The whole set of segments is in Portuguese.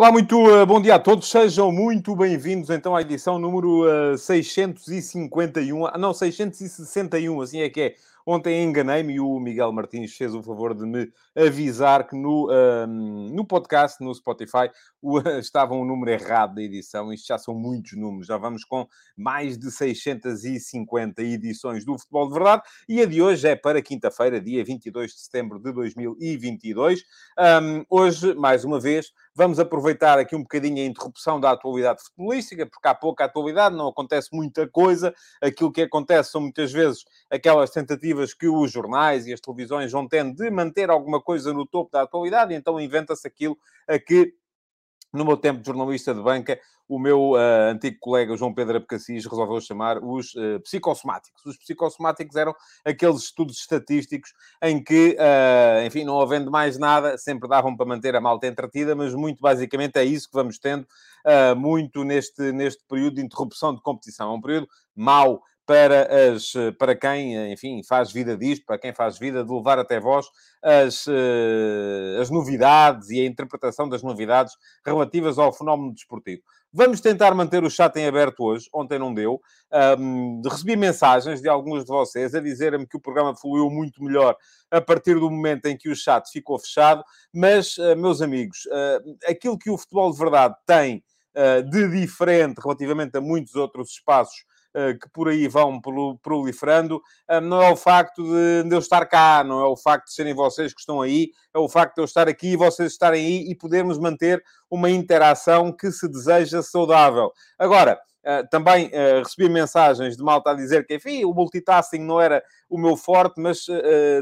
Olá, muito uh, bom dia a todos. Sejam muito bem-vindos então à edição número uh, 651, ah, não, 661, assim é que é Ontem enganei-me e o Miguel Martins fez o favor de me avisar que no, um, no podcast, no Spotify, o, estava um número errado da edição. Isto já são muitos números. Já vamos com mais de 650 edições do Futebol de Verdade. E a de hoje é para quinta-feira, dia 22 de setembro de 2022. Um, hoje, mais uma vez, vamos aproveitar aqui um bocadinho a interrupção da atualidade futebolística, porque há pouca atualidade, não acontece muita coisa. Aquilo que acontece são muitas vezes aquelas tentativas que os jornais e as televisões vão tendo de manter alguma coisa no topo da atualidade, então inventa-se aquilo a que no meu tempo de jornalista de banca, o meu uh, antigo colega João Pedro Abcacis resolveu chamar os uh, psicossomáticos. Os psicossomáticos eram aqueles estudos estatísticos em que, uh, enfim, não havendo mais nada, sempre davam para manter a malta entretida, mas muito basicamente é isso que vamos tendo muito neste, neste período de interrupção de competição. É um período mau para, as, para quem, enfim, faz vida disto, para quem faz vida de levar até vós as, eh, as novidades e a interpretação das novidades relativas ao fenómeno desportivo. Vamos tentar manter o chat em aberto hoje. Ontem não deu. Um, recebi mensagens de alguns de vocês a dizerem-me que o programa fluiu muito melhor a partir do momento em que o chat ficou fechado. Mas, uh, meus amigos, uh, aquilo que o futebol de verdade tem de diferente relativamente a muitos outros espaços eh, que por aí vão proliferando, eh, não é o facto de eu estar cá, não é o facto de serem vocês que estão aí, é o facto de eu estar aqui e vocês estarem aí e podermos manter uma interação que se deseja saudável. Agora, Uh, também recebi mensagens de malta a dizer que, enfim, o multitasking não era o meu forte, mas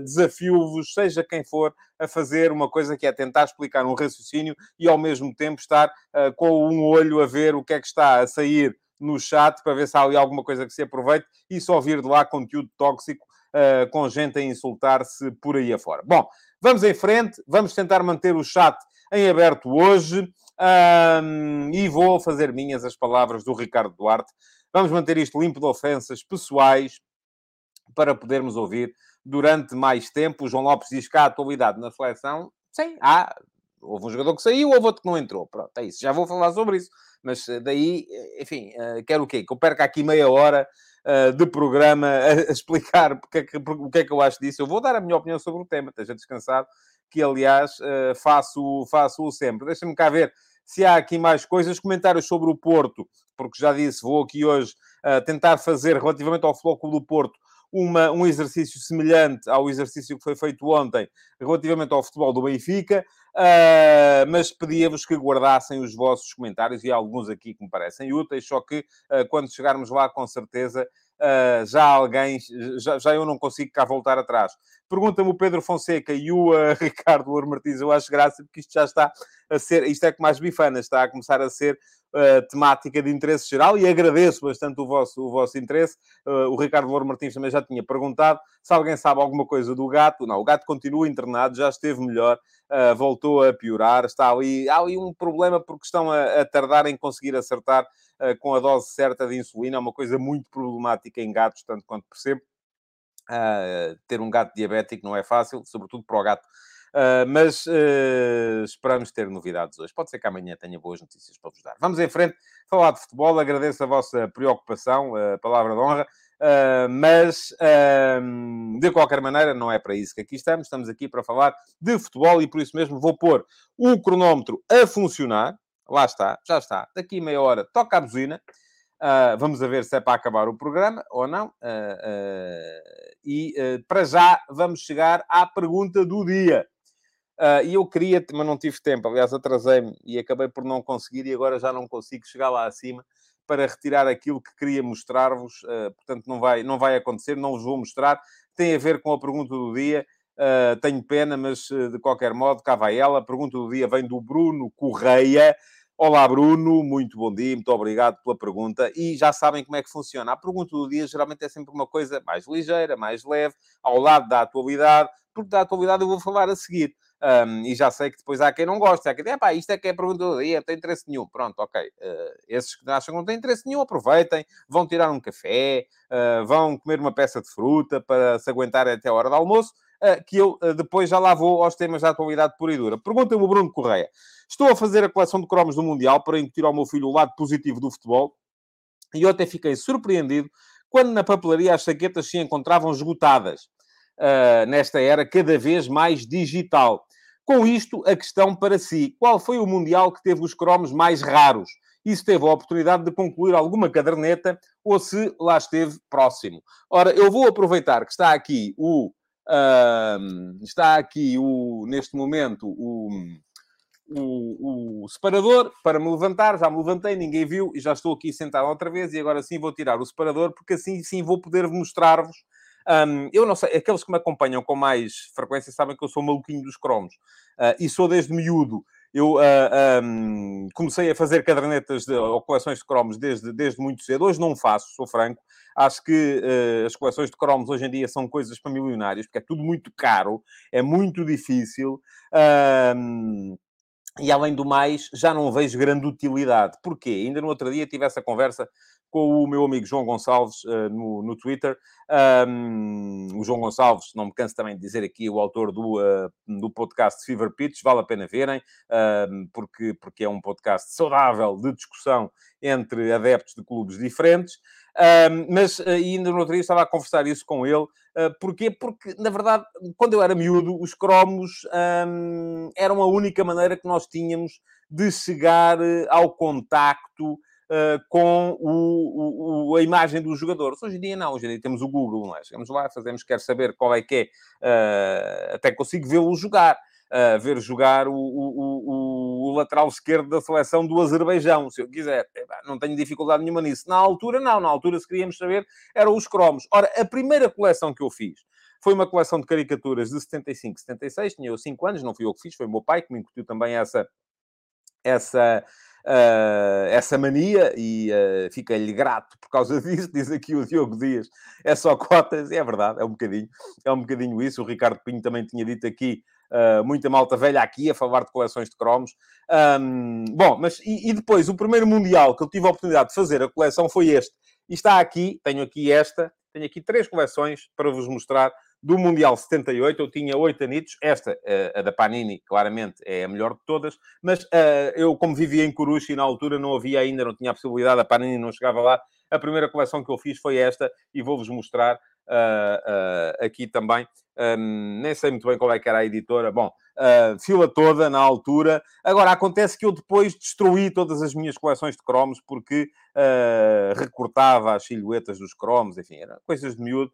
desafio-vos, seja quem for, a fazer uma coisa que é tentar explicar um raciocínio e, ao mesmo tempo, estar com um olho a ver o que é que está a sair no chat para ver se há ali alguma coisa que se aproveite e só vir de lá conteúdo tóxico uh, com gente a insultar-se por aí afora. Bom, vamos em frente, vamos tentar manter o chat em aberto hoje um, e vou fazer minhas as palavras do Ricardo Duarte. Vamos manter isto limpo de ofensas pessoais para podermos ouvir durante mais tempo. O João Lopes diz que há atualidade na seleção. Sim, há. Houve um jogador que saiu, houve outro que não entrou. Pronto, é isso. Já vou falar sobre isso. Mas eh, daí, eh, enfim, eh, quero o quê? Que eu perca aqui meia hora de programa a, explicar porque é que, o que é que eu acho disso. Eu vou dar a minha opinião sobre o tema, esteja descansado, que aliás faço, faço sempre. Deixa-me cá ver se há aqui mais coisas. Comentários sobre o Porto, porque já disse, vou aqui hoje tentar fazer relativamente ao Floco do Porto uma, um exercício semelhante ao exercício que foi feito ontem relativamente ao futebol do Benfica, uh, mas pedia-vos que guardassem os vossos comentários e alguns aqui que me parecem úteis, só que uh, quando chegarmos lá, com certeza. Uh, já alguém, já, já eu não consigo cá voltar atrás. Pergunta-me o Pedro Fonseca e o uh, Ricardo Louro Martins, eu acho graça porque isto já está a ser, isto é que mais bifana, está a começar a ser uh, temática de interesse geral e agradeço bastante o vosso, o vosso interesse. Uh, o Ricardo Louro Martins também já tinha perguntado se alguém sabe alguma coisa do gato. Não, o gato continua internado, já esteve melhor, uh, voltou a piorar. Está ali, há ali um problema porque estão a, a tardar em conseguir acertar com a dose certa de insulina. É uma coisa muito problemática em gatos, tanto quanto percebo. Ter um gato diabético não é fácil, sobretudo para o gato Uh, mas uh, esperamos ter novidades hoje. Pode ser que amanhã tenha boas notícias para vos dar. Vamos em frente, falar de futebol. Agradeço a vossa preocupação, a palavra de honra. Uh, mas, de qualquer maneira, não é para isso que aqui estamos. Estamos aqui para falar de futebol e por isso mesmo vou pôr o cronómetro a funcionar. Lá está, já está. Daqui meia hora toca a buzina. Uh, vamos ver se é para acabar o programa ou não. Uh, uh, e para já vamos chegar à pergunta do dia. E eu queria, mas não tive tempo, aliás, atrasei-me e acabei por não conseguir, e agora já não consigo chegar lá acima para retirar aquilo que queria mostrar-vos. Portanto, não vai, não vai acontecer, não vos vou mostrar. Tem a ver com a pergunta do dia. Tenho pena, mas de qualquer modo, cá vai ela. A pergunta do dia vem do Bruno Correia. Olá, Bruno, muito bom dia, muito obrigado pela pergunta. E já sabem como é que funciona. A pergunta do dia geralmente é sempre uma coisa mais ligeira, mais leve, ao lado da atualidade, porque da atualidade eu vou falar a seguir. Um, e já sei que depois há quem não gosta, há quem diz, pá, isto é que é pergunta do dia, não tem interesse nenhum. Pronto, ok. Uh, esses que acham que não têm interesse nenhum, aproveitem, vão tirar um café, uh, vão comer uma peça de fruta para se aguentar até a hora do almoço, que eu depois já lá vou aos temas da atualidade pura e dura. Pergunta-me o Bruno Correia. Estou a fazer a coleção de cromos do Mundial para incutir ao meu filho o lado positivo do futebol e eu até fiquei surpreendido quando na papelaria as saquetas se encontravam esgotadas. Uh, nesta era cada vez mais digital. Com isto, a questão para si: qual foi o Mundial que teve os cromos mais raros? E se teve a oportunidade de concluir alguma caderneta ou se lá esteve próximo. Ora, eu vou aproveitar que está aqui o. Está aqui o, neste momento, o, o, o, separador para me levantar. Já me levantei, ninguém viu e já estou aqui sentado outra vez. E agora sim vou tirar o separador, porque assim sim vou poder mostrar-vos um, eu não sei, aqueles que me acompanham com mais frequência sabem que eu sou maluquinho dos cromos. Uh, e sou desde miúdo. Eu uh, ah, um, comecei a fazer cadernetas de, ou coleções de cromos desde, desde muito cedo. Hoje não faço, sou franco. Acho que uh, as coleções de cromos hoje em dia são coisas para milionários, porque é tudo muito caro, é muito difícil. e além do mais, já não vejo grande utilidade. Porquê? Ainda no outro dia tive essa conversa com o meu amigo João Gonçalves uh, no, no Twitter. Um, o João Gonçalves, não me canso também de dizer aqui, o autor do, uh, do podcast Fever Pitch, vale a pena verem, uh, porque, porque é um podcast saudável de discussão entre adeptos de clubes diferentes. mas ainda no outro dia estava a conversar isso com ele. porquê? Porque, na verdade, quando eu era miúdo, os cromos um, eram a única maneira que nós tínhamos de chegar ao contacto uh, com o, o, a imagem dos jogadores. Hoje em dia não, hoje em dia temos o Google, é? Chegamos lá, fazemos, quer saber qual é que é, uh, até consigo vê-lo jogar. Uh, ver jogar o, o, o, lateral esquerdo da seleção do Azerbaijão, se eu quiser. Não tenho dificuldade nenhuma nisso. Na altura, não. Na altura, se queríamos saber, eram os cromos. Ora, a primeira coleção que eu fiz foi uma coleção de caricaturas de 75, 76. Tinha eu 5 anos, não fui eu que fiz, foi o meu pai que me incutiu também essa, essa, uh, essa mania e uh, fica-lhe grato por causa disso, diz aqui o Diogo Dias, é só cotas, é verdade, é um bocadinho, é um bocadinho isso, o Ricardo Pinho também tinha dito aqui, uh, muita malta velha aqui a falar de coleções de cromos. Um, bom, mas e, e, depois, o primeiro Mundial que eu tive a oportunidade de fazer a coleção foi este, e está aqui, tenho aqui esta, tenho aqui três coleções para vos mostrar do Mundial 78, eu tinha oito anitos. Esta, eh, a da Panini, claramente é a melhor de todas. Mas uh, eu, como vivia em Coruche e na altura não havia ainda, não tinha a possibilidade, a Panini não chegava lá. A primeira coleção que eu fiz foi esta e vou-vos mostrar uh, aqui também. Um, nem sei muito bem qual é que era a editora. Bom, fila toda na altura. Agora, acontece que eu depois destruí todas as minhas coleções de cromos porque recortava as silhuetas dos cromos, enfim, eram coisas de miúdo,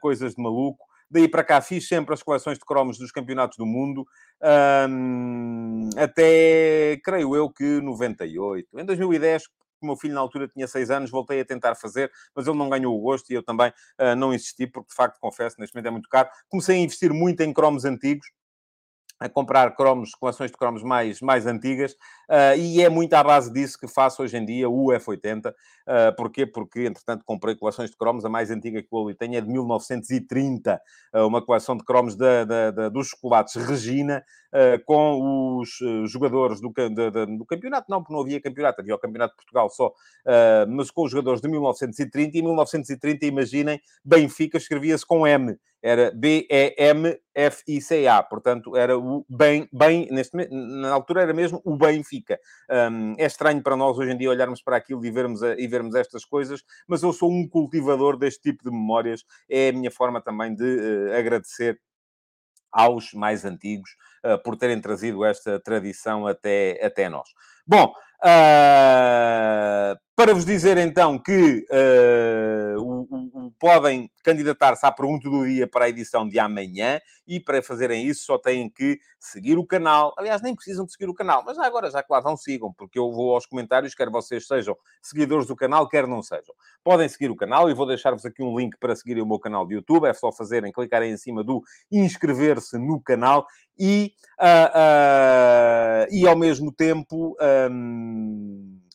coisas de maluco. Daí para cá fiz sempre as coleções de cromos dos campeonatos do mundo, um, até, creio eu, que 98. Em 2010, o meu filho na altura tinha 6 anos, voltei a tentar fazer, mas ele não ganhou o gosto e eu também uh, não insisti, porque de facto, confesso, neste momento é muito caro. Comecei a investir muito em cromos antigos, a comprar cromos, coleções de cromos mais, mais antigas, uh, e é muito à base disso que faço hoje em dia o F80. Uh, ah, porquê? Porque, entretanto, comprei coleções de cromos, a mais antiga que eu ali tenho é de 1930, uh, uma coleção de cromos dos chocolates Regina, com os jogadores do, do campeonato, não, porque não havia campeonato, havia o campeonato de Portugal só, mas com os jogadores de 1930, e 1930, imaginem, Benfica escrevia-se com M. Era B-E-M-F-I-C-A, portanto, era o bem, bem neste, na altura era mesmo o Benfica. Um, é estranho para nós hoje em dia olharmos para aquilo e vermos, a, e vermos estas coisas, mas eu sou um cultivador deste tipo de memórias, é a minha forma também de uh, agradecer aos mais antigos uh, por terem trazido esta tradição até, até nós. Bom, uh, para vos dizer então que uh, o, o, podem candidatar-se à pergunta do dia para a edição de amanhã e para fazerem isso só têm que seguir o canal. Aliás, nem precisam de seguir o canal, mas agora já que lá vão, sigam, porque eu vou aos comentários, quer vocês sejam seguidores do canal, quer não sejam. Podem seguir o canal e vou deixar-vos aqui um link para seguirem o meu canal de YouTube. É só fazerem, clicarem em cima do inscrever-se no canal e, uh, e ao mesmo tempo. Um,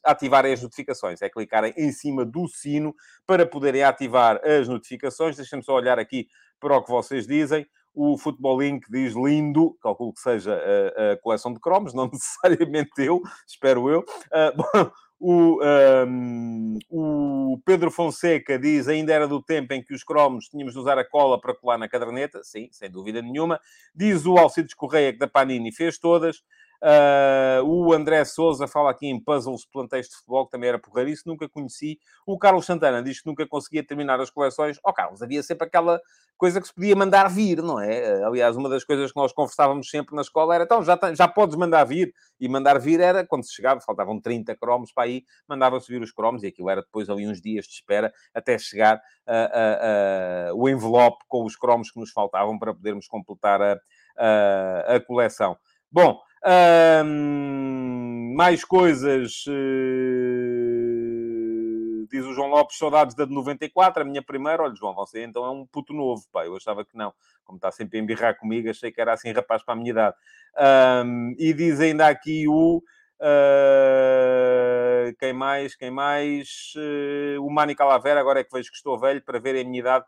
ativarem as notificações. É clicarem em cima do sino para poderem ativar as notificações. Deixem-me só olhar aqui para o que vocês dizem. O Futebol Link diz lindo, calculo que seja a, a coleção de cromos, não necessariamente eu, espero eu. Uh, bom, o, um, o Pedro Fonseca diz ainda era do tempo em que os cromos tínhamos de usar a cola para colar na caderneta. Sim, sem dúvida nenhuma. Diz o Alcides Correia que da Panini fez todas. Uh, o André Souza fala aqui em puzzles plantéis de futebol, que também era porreirice, nunca conheci. O Carlos Santana diz que nunca conseguia terminar as coleções. Ó oh, Carlos, havia sempre aquela coisa que se podia mandar vir, não é? Aliás, uma das coisas que nós conversávamos sempre na escola era, então, já, já podes mandar vir. E mandar vir era, quando se chegava, faltavam 30 cromos para aí, mandava-se vir os cromos, e aquilo era depois ali uns dias de espera até chegar uh, uh, o envelope com os cromos que nos faltavam para podermos completar a, a coleção. Bom, mais coisas. Uh, diz o João Lopes, saudades da de 94, a minha primeira. Olha, João, você então é um puto novo, pá. Eu achava que não. Como está sempre a embirrar comigo, achei que era assim rapaz para a minha idade. Um, e diz ainda aqui o. Uh, quem mais? Quem mais? Uh, o Mani Calavera, agora é que vejo que estou velho para ver a minha idade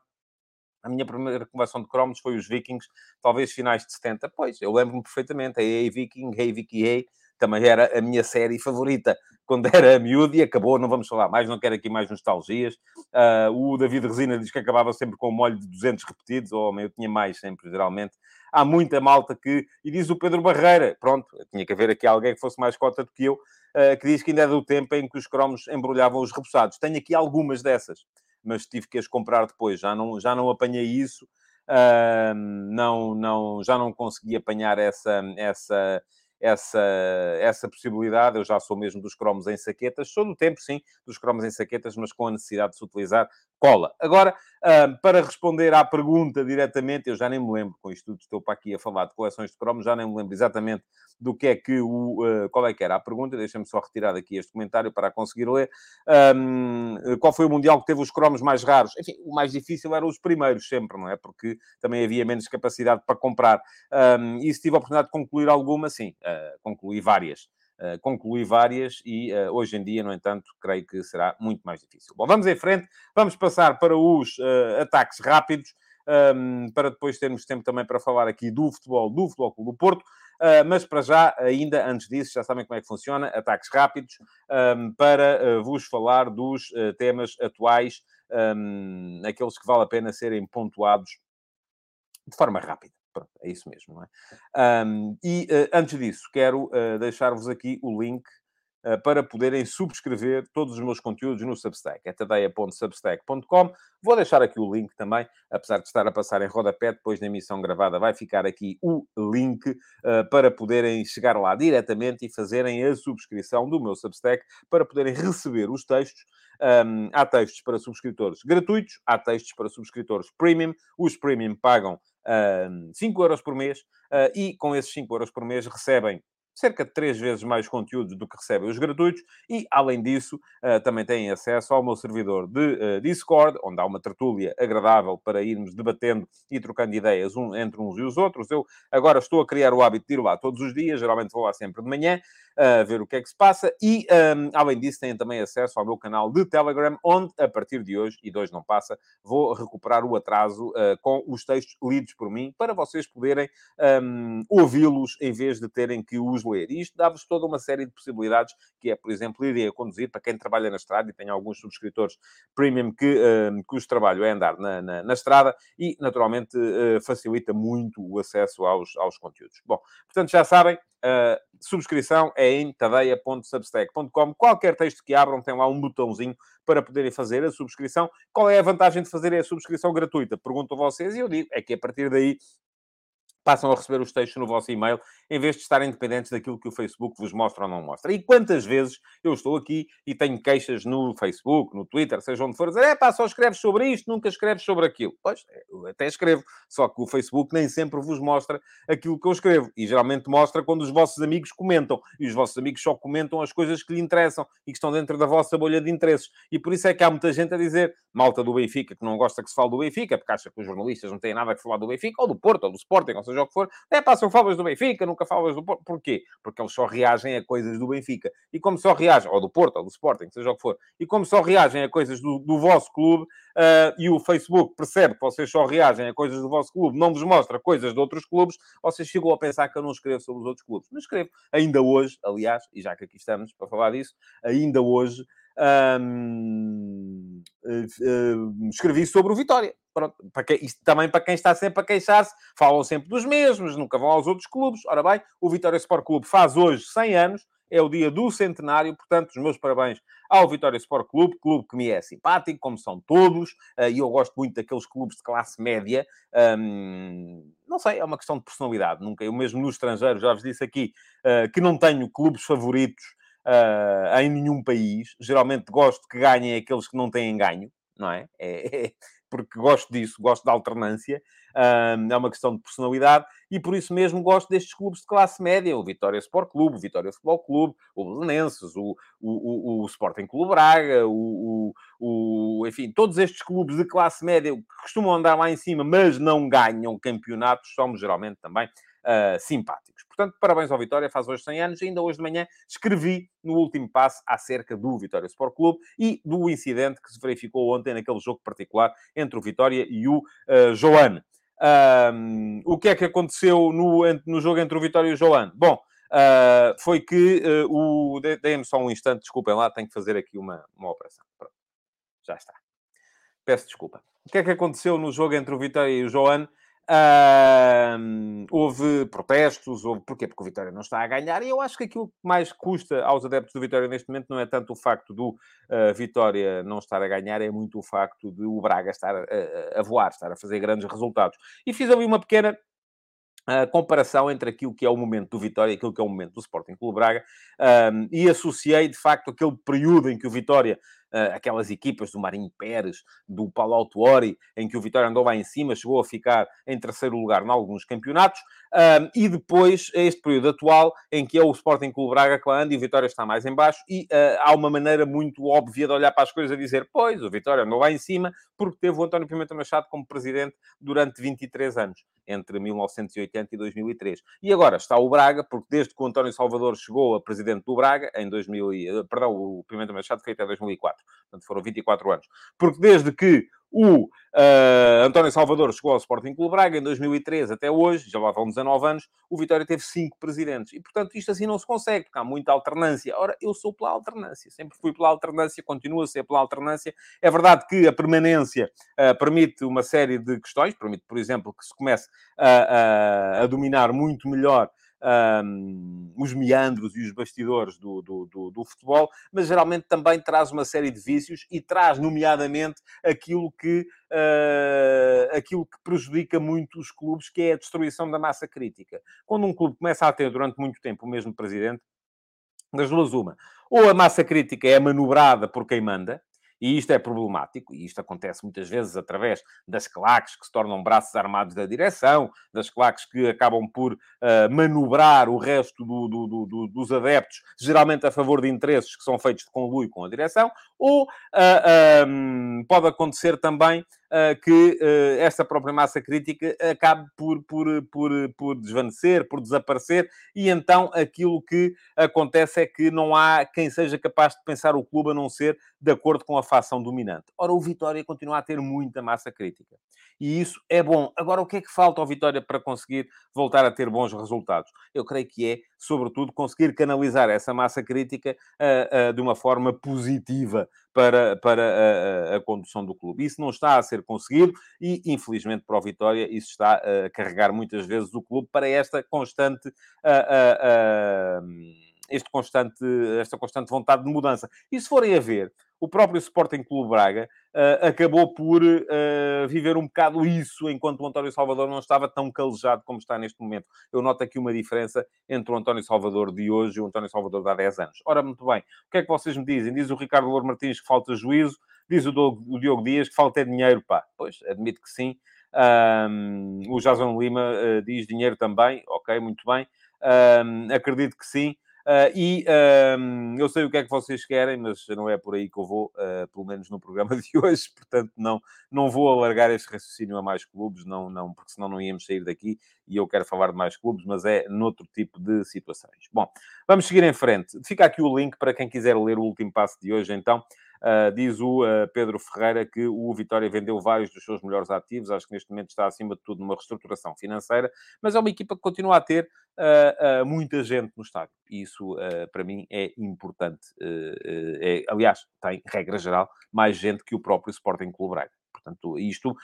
a minha primeira conversão de cromos foi os Vikings, talvez finais de 70. Pois, eu lembro-me perfeitamente. A Hey Viking, Hey Vicky Hey, também era a minha série favorita quando era miúdo e acabou. Não vamos falar mais, não quero aqui mais nostalgias. Uh, o David Resina diz que acabava sempre com um molho de 200 repetidos, ou oh, eu tinha mais sempre, geralmente. Há muita malta que. E diz o Pedro Barreira, pronto, tinha que haver aqui alguém que fosse mais cota do que eu, uh, que diz que ainda é do tempo em que os cromos embrulhavam os repousados. Tenho aqui algumas dessas mas tive que as comprar depois. Já não, já não apanhei isso, uh, não, não, já não consegui apanhar essa, essa, essa, essa possibilidade. Eu já sou mesmo dos cromos em saquetas. Sou do tempo, sim, dos cromos em saquetas, mas com a necessidade de se utilizar cola. Agora, uh, para responder à pergunta diretamente, eu já nem me lembro, com isto tudo estou para aqui a falar de coleções de cromos, já nem me lembro exatamente do que é que o... Uh, qual é que era a pergunta? Deixa-me só retirar aqui este comentário para conseguir ler. Um, qual foi o Mundial que teve os cromos mais raros? Enfim, o mais difícil eram os primeiros, sempre, não é? Porque também havia menos capacidade para comprar. E se tive a oportunidade de concluir alguma, sim, concluí várias. Uh, concluí várias e uh, hoje em dia, no entanto, creio que será muito mais difícil. Bom, vamos em frente, vamos passar para os uh, ataques rápidos, um, para depois termos tempo também para falar aqui do futebol, do Futebol Clube do Porto. Mas para já, ainda antes disso, já sabem como é que funciona, ataques rápidos, um, para uh, vos falar dos temas atuais, um, aqueles que vale a pena serem pontuados de forma rápida. Pronto, é isso mesmo, não é? Um, e uh, antes disso, quero uh, deixar-vos aqui o link uh, para poderem subscrever todos os meus conteúdos no Substack. É tadeia.substack.com. Vou deixar aqui o link também, apesar de estar a passar em rodapé, depois na emissão gravada vai ficar aqui o link para poderem chegar lá diretamente e fazerem a subscrição do meu Substack para poderem receber os textos um, há textos para subscritores gratuitos, há textos para subscritores premium. Os premium pagam um, 5 euros por mês uh, e com esses 5 euros por mês recebem cerca de três vezes mais conteúdo do que recebem os gratuitos e, além disso, uh, também têm acesso ao meu servidor de uh, Discord, onde há uma tertúlia agradável para irmos debatendo e trocando ideias entre uns e os outros. Eu agora estou a criar o hábito de ir lá todos os dias, geralmente vou lá sempre de manhã, uh, ver o que é que se passa e, um, além disso, têm também acesso ao meu canal de Telegram, onde, a partir de hoje, e dois não passa, vou recuperar o atraso com os textos lidos por mim, para vocês poderem um, ouvi-los em vez de terem que os ler. E isto dá-vos toda uma série de possibilidades, que é, por exemplo, ir a conduzir para quem trabalha na estrada, e tem alguns subscritores premium que, uh, cujo trabalho é andar na, na, na estrada, e, naturalmente, uh, facilita muito o acesso aos, aos conteúdos. Bom, portanto, já sabem, Uh, subscrição é em tadeia.substack.com. Qualquer texto que abram tem lá um botãozinho para poderem fazer a subscrição. Qual é a vantagem de fazer a subscrição gratuita? Pergunto a vocês e eu digo, é que a partir daí passam a receber os textos no vosso e-mail, em vez de estarem dependentes daquilo que o Facebook vos mostra ou não mostra. E quantas vezes eu estou aqui e tenho queixas no Facebook, no Twitter, seja onde for, dizer, é pá, só escreves sobre isto, nunca escreves sobre aquilo. Pois, eu até escrevo, só que o Facebook nem sempre vos mostra aquilo que eu escrevo. E geralmente mostra quando os vossos amigos comentam. E os vossos amigos só comentam as coisas que lhe interessam e que estão dentro da vossa bolha de interesses. E por isso é que há muita gente a dizer, malta do Benfica, que não gosta que se fale do Benfica, porque acha que os jornalistas não têm nada a falar do Benfica, ou do Porto, ou do Sporting, ou seja seja o que for, é pá, falas do Benfica, nunca falas do Porto. Porquê? Porque eles só reagem a coisas do Benfica. E como só reagem, ou do Porto, ou do Sporting, seja o que for, e como só reagem a coisas do, do vosso clube, uh, e o Facebook percebe que vocês só reagem a coisas do vosso clube, não vos mostra coisas de outros clubes, vocês chegam a pensar que eu não escrevo sobre os outros clubes. Mas escrevo. Ainda hoje, aliás, e já que aqui estamos para falar disso, ainda hoje um, uh, escrevi sobre o Vitória. Para que, isto também para quem está sempre a queixar-se, falam sempre dos mesmos, nunca vão aos outros clubes. Ora bem, o Vitória Sport Clube faz hoje 100 anos, é o dia do centenário, portanto, os meus parabéns ao Vitória Sport Clube, clube que me é simpático, como são todos, e eu gosto muito daqueles clubes de classe média. Não sei, é uma questão de personalidade. Nunca, eu mesmo no estrangeiro, já vos disse aqui, uh, que não tenho clubes favoritos uh, em nenhum país. Geralmente gosto que ganhem aqueles que não têm ganho, não é? é, é porque gosto disso, gosto da alternância, é uma questão de personalidade, e por isso mesmo gosto destes clubes de classe média, o Vitória Sport Clube, o Vitória Futebol Clube, o Belenenses, o, o, o, o Sporting Clube Braga, o, o, enfim, todos estes clubes de classe média que costumam andar lá em cima, mas não ganham campeonatos, somos geralmente também uh, simpáticos. Portanto, parabéns ao Vitória, faz hoje 100 anos. Ainda hoje de manhã escrevi no último passo acerca do Vitória Sport Clube e do incidente que se verificou ontem naquele jogo particular entre o Vitória e o uh, Joane. Um, o que é que aconteceu no, no jogo entre o Vitória e o Joane? Bom, uh, foi que uh, o. Deem-me só um instante, desculpem lá, tenho que fazer aqui uma, uma operação. Pronto, já está. Peço desculpa. O que é que aconteceu no jogo entre o Vitória e o Joane? Uh, houve protestos, houve... porquê? Porque o Vitória não está a ganhar, e eu acho que aquilo que mais custa aos adeptos do Vitória neste momento não é tanto o facto do uh, Vitória não estar a ganhar, é muito o facto de o Braga estar a, a voar, estar a fazer grandes resultados. E fiz ali uma pequena a comparação entre aquilo que é o momento do Vitória e aquilo que é o momento do Sporting Clube Braga um, e associei, de facto, aquele período em que o Vitória aquelas equipas do Marinho Pérez, do Paulo Autuori, em que o Vitória andou lá em cima, chegou a ficar em terceiro lugar em alguns campeonatos, e depois este período atual, em que é o Sporting Clube Braga que lá anda e o Vitória está mais em baixo, e uh, há uma maneira muito óbvia de olhar para as coisas e dizer, pois, o Vitória andou lá em cima, porque teve o António Pimenta Machado como presidente durante 23 anos, entre 1980 e 2003. E agora está o Braga, porque desde que o António Salvador chegou a presidente do Braga, em 2000, eh, perdão, o Pimenta Machado foi até 2004, Portanto, foram 24 anos. Porque desde que o uh, António Salvador chegou ao Sporting Clube Braga em 2013 até hoje, já lá vão 19 anos, o Vitória teve cinco presidentes. E, portanto, isto assim não se consegue, porque há muita alternância. Ora, eu sou pela alternância, sempre fui pela alternância, continuo a ser pela alternância. É verdade que a permanência uh, permite uma série de questões, permite, por exemplo, que se comece a, a, a dominar muito melhor um, os meandros e os bastidores do, do, do, do, futebol, mas geralmente também traz uma série de vícios e traz, nomeadamente, aquilo que, uh, aquilo que prejudica muito os clubes, que é a destruição da massa crítica. Quando um clube começa a ter durante muito tempo o mesmo presidente, das duas uma, ou a massa crítica é manobrada por quem manda, e isto é problemático, e isto acontece muitas vezes através das claques que se tornam braços armados da direção, das claques que acabam por uh, manobrar o resto do, do, do, dos adeptos, geralmente a favor de interesses que são feitos de conluio com a direção, ou uh, ah, um, pode acontecer também que uh, essa própria massa crítica acabe por, por, por, por desvanecer, por desaparecer, e então aquilo que acontece é que não há quem seja capaz de pensar o clube a não ser de acordo com a facção dominante. Ora, o Vitória continua a ter muita massa crítica. E isso é bom. Agora, o que é que falta ao Vitória para conseguir voltar a ter bons resultados? Eu creio que é, sobretudo, conseguir canalizar essa massa crítica uh, uh, de uma forma positiva para, para a, a, a, condução do clube. Isso não está a ser conseguido e, infelizmente, para o Vitória, isso está a carregar muitas vezes o clube para esta constante. Uh, este constante, esta constante vontade de mudança. E se forem a ver, o próprio Sporting Clube Braga uh, acabou por uh, viver um bocado isso, enquanto o António Salvador não estava tão calejado como está neste momento. Eu noto aqui uma diferença entre o António Salvador de hoje e o António Salvador de há 10 anos. Ora, muito bem, o que é que vocês me dizem? Diz o Ricardo Louro Martins que falta juízo, diz o Diogo, Dias que falta é dinheiro, pá. Pois, admito que sim. Um, o Jason Lima uh, diz dinheiro também, ok, muito bem. Um, acredito que sim. Uh, e um, eu sei o que é que vocês querem, mas não é por aí que eu vou, uh, pelo menos no programa de hoje, portanto não, não vou alargar este raciocínio a mais clubes, não, não, porque senão não íamos sair daqui e eu quero falar de mais clubes, mas é noutro tipo de situações. Bom, vamos seguir em frente. Fica aqui o link para quem quiser ler o último passo de hoje, então. Uh, diz o uh, Pedro Ferreira que o Vitória vendeu vários dos seus melhores ativos. Acho que neste momento está, acima de tudo, numa reestruturação financeira, mas é uma equipa que continua a ter uh, muita gente no estádio. E isso, para mim, é importante. É, aliás, tem, regra geral, mais gente que o próprio Sporting Clube Braga. Portanto, isto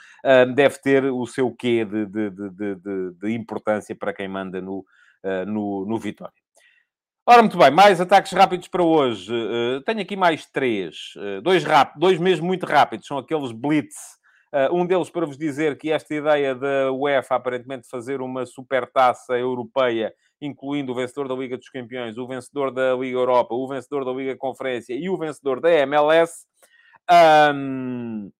deve ter o seu quê de, de, de, de, importância para quem manda no, no, no Vitória. Ora, muito bem, mais ataques rápidos para hoje. Uh, tenho aqui mais três. Uh, dois dois mesmo muito rápidos, são aqueles blitz. Uh, um deles para vos dizer que esta ideia da UEFA aparentemente fazer uma supertaça europeia, incluindo o vencedor da Liga dos Campeões, o vencedor da Liga Europa, o vencedor da Liga Conferência e o vencedor da MLS, um,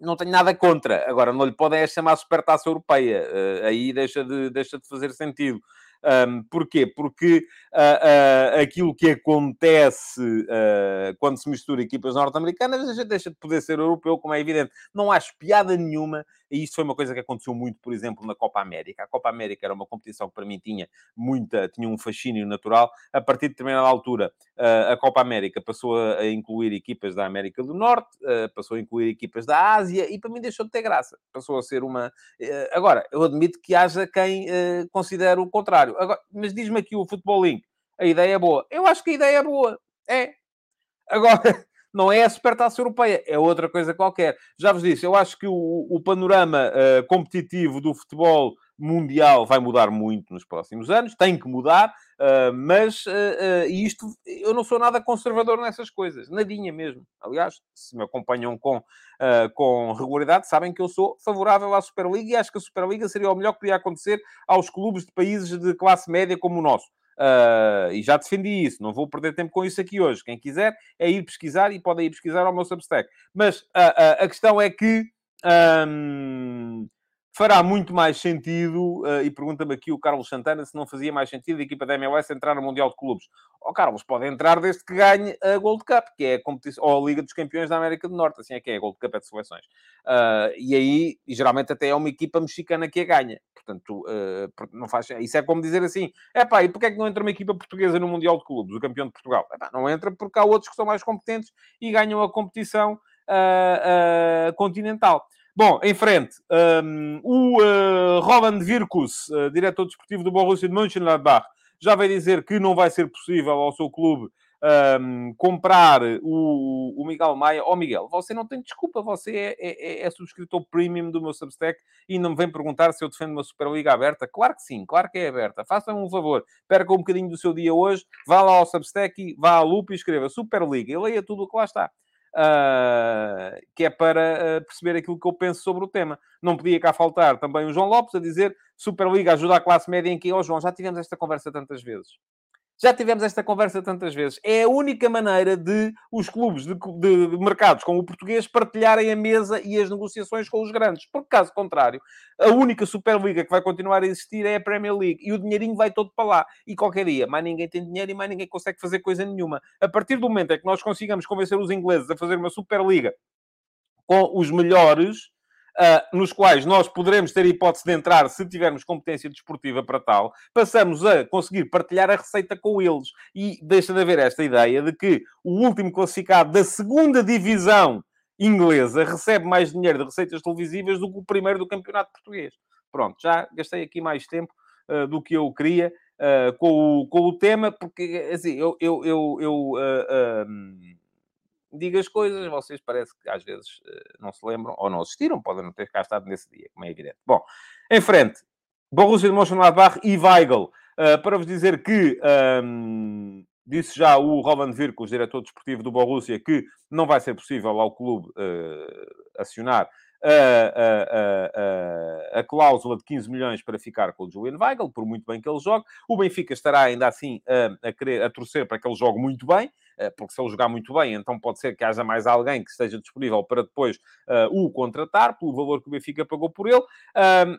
não tenho nada contra. Agora, não lhe podem chamar supertaça europeia. aí deixa de, deixa de fazer sentido. Um, porquê? Porque uh, uh, aquilo que acontece uh, quando se mistura equipas norte-americanas, a gente deixa de poder ser europeu, como é evidente. Não acho piada nenhuma, e isto foi uma coisa que aconteceu muito, por exemplo, na Copa América. A Copa América era uma competição que para mim tinha muita, tinha um fascínio natural. A partir de determinada altura, a Copa América passou a incluir equipas da América do Norte, passou a incluir equipas da Ásia, e para mim deixou de ter graça. Passou a ser uma. Agora, eu admito que haja quem considere o contrário. Agora, mas diz-me aqui o Futebol Link, a ideia é boa. Eu acho que a ideia é boa. É. Agora, não é a supertaça europeia, é outra coisa qualquer. Já vos disse, eu acho que o, o panorama uh, competitivo do futebol mundial vai mudar muito nos próximos anos, tem que mudar, uh, mas uh, isto, eu não sou nada conservador nessas coisas, nadinha mesmo. Aliás, se me acompanham com, com regularidade, sabem que eu sou favorável à Superliga e acho que a Superliga seria o melhor que podia acontecer aos clubes de países de classe média como o nosso. Uh, e já defendi isso, não vou perder tempo com isso aqui hoje. Quem quiser é ir pesquisar e pode ir pesquisar ao meu Substack. Mas uh, uh, a questão é que um, fará muito mais sentido, uh, e pergunta-me aqui o Carlos Santana se não fazia mais sentido a equipa da MLS entrar no Mundial de Clubes. Ó oh, Carlos, pode entrar desde que ganhe a Gold Cup, que é a competição, ou a Liga dos Campeões da América do Norte, assim é que é, a Gold Cup é de seleções. Uh, e aí, e geralmente até é uma equipa mexicana que a ganha. Portanto, uh, não faz... Isso é como dizer assim, é pá, e porquê é que não entra uma equipa portuguesa no Mundial de Clubes, o campeão de Portugal? Epá, não entra porque há outros que são mais competentes e ganham a competição continental. Bom, em frente, um, o uh, Roland Virkus, uh, diretor desportivo do Borussia de Mönchengladbach, já veio dizer que não vai ser possível ao seu clube um, comprar o, o Miguel Maia. Ó oh, Miguel, você não tem desculpa, você é, é, é, subscritor premium do meu Substack e não me vem perguntar se eu defendo uma Superliga aberta. Claro que sim, claro que é aberta. Faça-me um favor, perca um bocadinho do seu dia hoje, vá lá ao Substack, vá à lupa e escreva Superliga e leia tudo o que lá está uh, que é para uh, perceber aquilo que eu penso sobre o tema. Não podia cá faltar também o João Lopes a dizer Superliga ajuda a classe média em que, ó oh, João, já tivemos esta conversa tantas vezes. Já tivemos esta conversa tantas vezes. É a única maneira de os clubes de, de, mercados como o português partilharem a mesa e as negociações com os grandes. Porque, caso contrário, a única Superliga que vai continuar a existir é a Premier League. E o dinheirinho vai todo para lá. E qualquer dia, mais ninguém tem dinheiro e mais ninguém consegue fazer coisa nenhuma. A partir do momento em que nós consigamos convencer os ingleses a fazer uma Superliga com os melhores uh, nos quais nós poderemos ter hipótese de entrar se tivermos competência desportiva para tal, passamos a conseguir partilhar a receita com eles. E deixa de haver esta ideia de que o último classificado da segunda divisão inglesa recebe mais dinheiro de receitas televisivas do que o primeiro do campeonato português. Pronto, já gastei aqui mais tempo uh, do que eu queria uh, com, o, com o tema, porque assim, eu, eu, eu, eu uh, diga as coisas, vocês parece que às vezes eh, não se lembram ou não assistiram, podem não ter cá estado nesse dia, como é evidente. Bom, em frente, Borussia de Mönchengladbach e Weigl, uh, para vos dizer que um, disse já o Roland Virkus, diretor desportivo do Borussia, que não vai ser possível ao clube uh, acionar a, a, a, a, cláusula de 15 milhões para ficar com o Julian Weigl, por muito bem que ele jogue. O Benfica estará ainda assim a, querer, a torcer para que ele jogue muito bem, porque se ele jogar muito bem, então pode ser que haja mais alguém que esteja disponível para depois o contratar, pelo valor que o Benfica pagou por ele.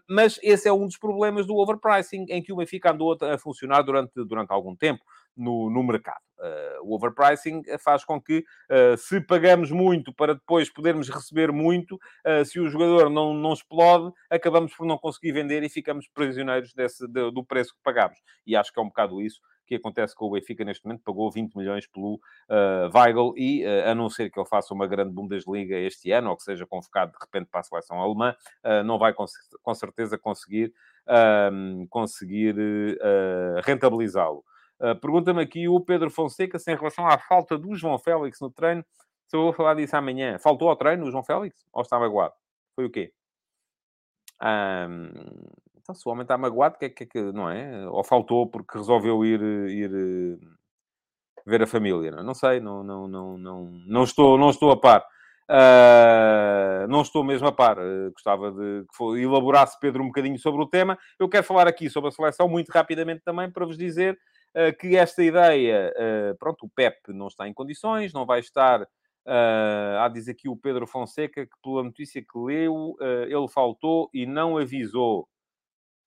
mas esse é um dos problemas do overpricing, em que o Benfica andou a funcionar durante, durante algum tempo no, no mercado. Uh, o overpricing faz com que, uh, se pagamos muito para depois podermos receber muito, uh, se o jogador não, não explode, acabamos por não conseguir vender e ficamos prisioneiros desse, de, do preço que pagamos. E acho que é um bocado isso que acontece com o Benfica neste momento. Pagou 20 milhões pelo uh, Weigl e, a não ser que ele faça uma grande Bundesliga este ano, ou que seja convocado de repente para a seleção alemã, não vai com, com certeza conseguir, conseguir rentabilizá-lo. Uh, Pergunta-me aqui o Pedro Fonseca se em relação à falta do João Félix no treino, se eu vou falar disso amanhã. Faltou ao treino o João Félix? Ou está magoado? Foi o quê? Um, então, se o homem está magoado, que é que, que não é? Ou faltou porque resolveu ir, ir ver a família? Não, não sei, não, não, não, não, não, estou, não estou a par. Uh, não estou mesmo a par. Uh, gostava de que elaborasse Pedro um bocadinho sobre o tema. Eu quero falar aqui sobre a seleção muito rapidamente também para vos dizer eh, que esta ideia, eh, pronto, o Pep não está em condições, não vai estar. Uh, há diz aqui o Pedro Fonseca que, pela notícia que leu, uh, ele faltou e não avisou.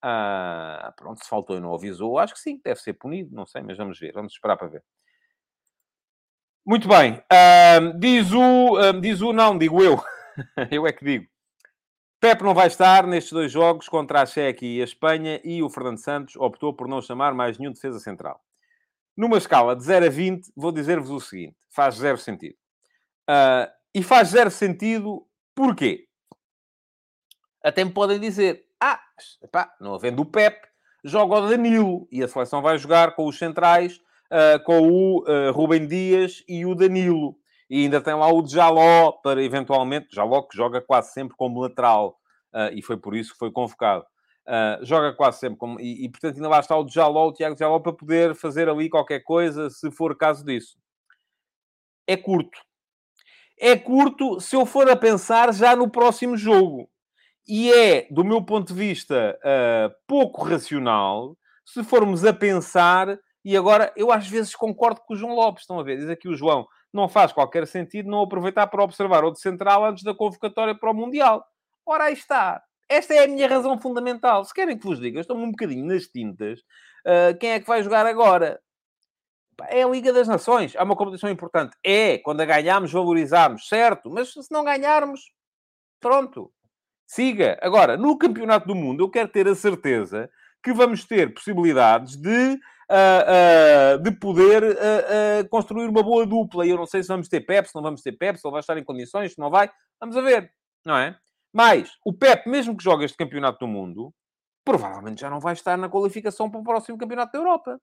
Uh, pronto, se faltou e não avisou, acho que sim, deve ser punido, não sei, mas vamos ver, vamos esperar para ver. Muito bem, diz o, diz o não, digo eu, eu é que digo. Pep não vai estar nestes dois jogos contra a Chequia e a Espanha e o Fernando Santos optou por não chamar mais nenhum defesa central. Numa escala de 0 a 20, vou dizer-vos o seguinte: faz zero sentido. Uh, e faz zero sentido porquê? Até me podem dizer: ah, epá, não havendo o Pep, joga o Danilo e a seleção vai jogar com os centrais, uh, com o uh, Rubem Dias e o Danilo. E ainda tem lá o Jaló para eventualmente, Jaló que joga quase sempre como lateral, uh, e foi por isso que foi convocado. Uh, joga quase sempre como. E, e, portanto ainda lá está o Jaló, o Tiago Jaló, para poder fazer ali qualquer coisa, se for caso disso. É curto. É curto se eu for a pensar já no próximo jogo. E é, do meu ponto de vista, uh, pouco racional se formos a pensar. E agora, eu às vezes concordo com o João Lopes, estão a ver? Diz aqui o João não faz qualquer sentido não aproveitar para observar o de central antes da convocatória para o Mundial. Ora, aí está. Esta é a minha razão fundamental. Se querem que vos diga, estou-me um bocadinho nas tintas. Uh, quem é que vai jogar agora? É a Liga das Nações. É uma competição importante. É. Quando a ganharmos, valorizarmos. Certo. Mas se não ganharmos, pronto. Siga. Agora, no Campeonato do Mundo, eu quero ter a certeza que vamos ter possibilidades de uh, uh, de poder uh, construir uma boa dupla. E eu não sei se vamos ter Pep, se não vamos ter Pep, se ele vai estar em condições, se não vai. Vamos a ver, não é? Mas o Pep, mesmo que jogue este campeonato do mundo, provavelmente já não vai estar na qualificação para o próximo campeonato da Europa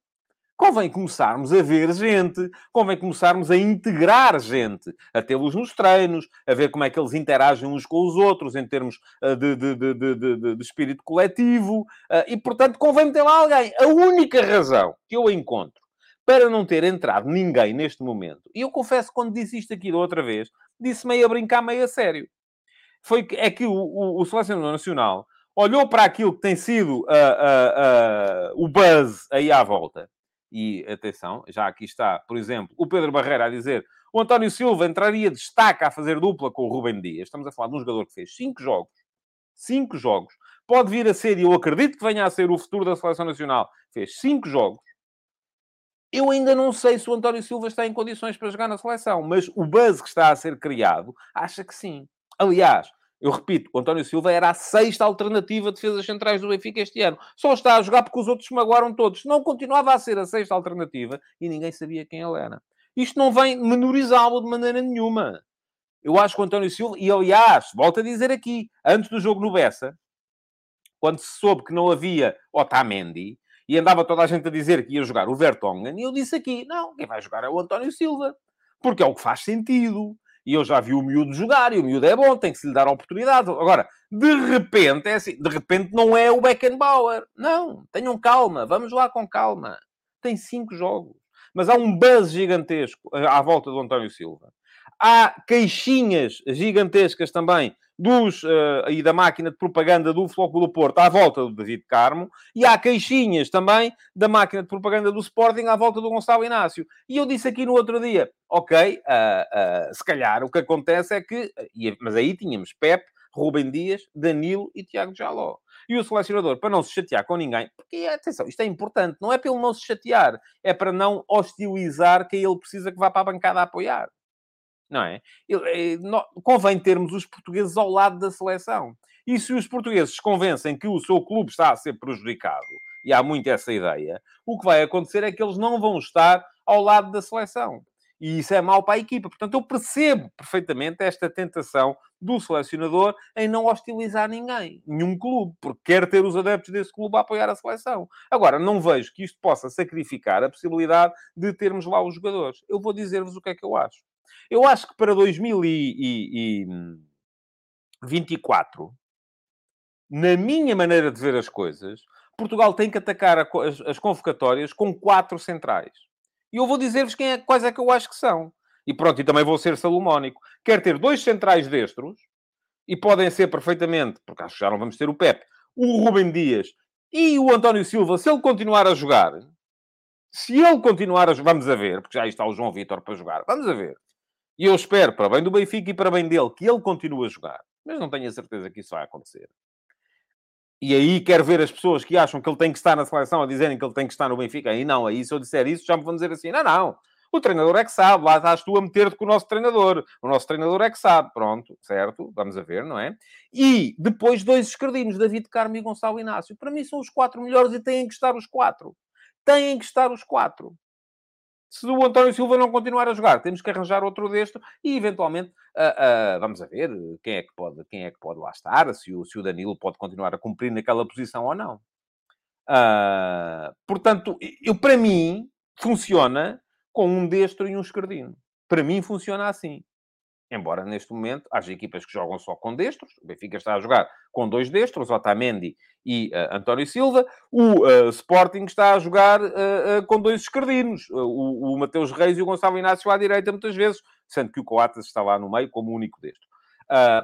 convém começarmos a ver gente, convém começarmos a integrar gente, a tê-los nos treinos, a ver como é que eles interagem uns com os outros em termos uh, de, de, de, de, espírito coletivo. Uh, e, portanto, convém meter lá alguém. A única razão que eu encontro para não ter entrado ninguém neste momento, e eu confesso, quando disse isto aqui da outra vez, disse meio a brincar, meio a sério, foi que, é que o, o, o Selecionador Nacional olhou para aquilo que tem sido uh, o buzz aí à volta e atenção, já aqui está, por exemplo, o Pedro Barreira a dizer o António Silva entraria de destaque a fazer dupla com o Rubem Dias. Estamos a falar de um jogador que fez cinco jogos. Cinco jogos. Pode vir a ser, e eu acredito que venha a ser o futuro da Seleção Nacional. Fez cinco jogos. Eu ainda não sei se o António Silva está em condições para jogar na seleção, mas o buzz que está a ser criado acha que sim. Aliás, eu repito, o António Silva era a sexta alternativa de defesas centrais do Benfica este ano. Só está a jogar porque os outros se magoaram todos. Não continuava a ser a sexta alternativa e ninguém sabia quem ele era. Isto não vem menorizá-lo de maneira nenhuma. Eu acho que o António Silva, e aliás, volto a dizer aqui, antes do jogo no Bessa, quando se soube que não havia Otamendi, e andava toda a gente a dizer que ia jogar o Vertonghen, e eu disse aqui, não, quem vai jogar é o António Silva. Porque é o que faz sentido e eu já vi o miúdo jogar, e o miúdo é bom, tem que se lhe dar a oportunidade. Agora, de repente, é assim, de repente não é o Beckenbauer. Não, tenham calma, vamos lá com calma. Tem cinco jogos. Mas há um buzz gigantesco eh, à volta do António Silva. Há queixinhas gigantescas também dos, uh, e da máquina de propaganda do Floco do Porto à volta do David Carmo, e há queixinhas também da máquina de propaganda do Sporting à volta do Gonçalo Inácio. E eu disse aqui no outro dia, ok, uh, uh, se calhar o que acontece é que, mas aí tínhamos Pep, Rubem Dias, Danilo e Tiago Jaló. E o selecionador, para não se chatear com ninguém, porque, atenção, isto é importante, não é pelo não se chatear, é para não hostilizar quem ele precisa que vá para a bancada a apoiar. Não é? Eh, convém termos os portugueses ao lado da seleção. E se os portugueses convencem que o seu clube está a ser prejudicado, e há muito essa ideia, o que vai acontecer é que eles não vão estar ao lado da seleção. E isso é mau para a equipa. Portanto, eu percebo perfeitamente esta tentação do selecionador em não hostilizar ninguém, nenhum clube, porque quer ter os adeptos desse clube a apoiar a seleção. Agora, não vejo que isto possa sacrificar a possibilidade de termos lá os jogadores. Eu vou dizer-vos o que é que eu acho. Eu acho que para 2024, na minha maneira de ver as coisas, Portugal tem que atacar as, as convocatórias com quatro centrais. E eu vou dizer-vos quem é, quais é que eu acho que são. E pronto, e também vou ser salomónico. Quer ter dois centrais destros, e podem ser perfeitamente, porque acho que já não vamos ter o Pepe, o Rubem Dias e o António Silva, se ele continuar a jogar, se ele continuar a jogar, vamos a ver, porque já está o João Vitor para jogar, vamos a ver. E eu espero, para bem do Benfica e para bem dele, que ele continue a jogar. Mas não tenho a certeza que isso vai acontecer. E aí quero ver as pessoas que acham que ele tem que estar na seleção a dizerem que ele tem que estar no Benfica. Aí não, aí se eu disser isso já me vão dizer assim: não, não, o treinador é que sabe, lá estás tu a meter-te com o nosso treinador. O nosso treinador é que sabe. Pronto, certo? Vamos a ver, não é? E depois dois esquerdinos, David Carmo e Gonçalo Inácio. Para mim são os quatro melhores e têm que estar os quatro. Têm que estar os quatro. Se o António Silva não continuar a jogar, temos que arranjar outro deste e, eventualmente, uh, uh, vamos a ver quem é, que pode, quem é que pode lá estar, se o, se o Danilo pode continuar a cumprir naquela posição ou não. Uh, portanto, eu, para mim, funciona com um destro e um esquerdino. Para mim, funciona assim. Embora neste momento haja equipas que jogam só com destros, o Benfica está a jogar com dois destros, Otamendi e uh, António Silva, o uh, Sporting está a jogar uh, com dois esquerdinos, o, o Mateus Reis e o Gonçalo Inácio à direita muitas vezes, sendo que o Coates está lá no meio como único destro.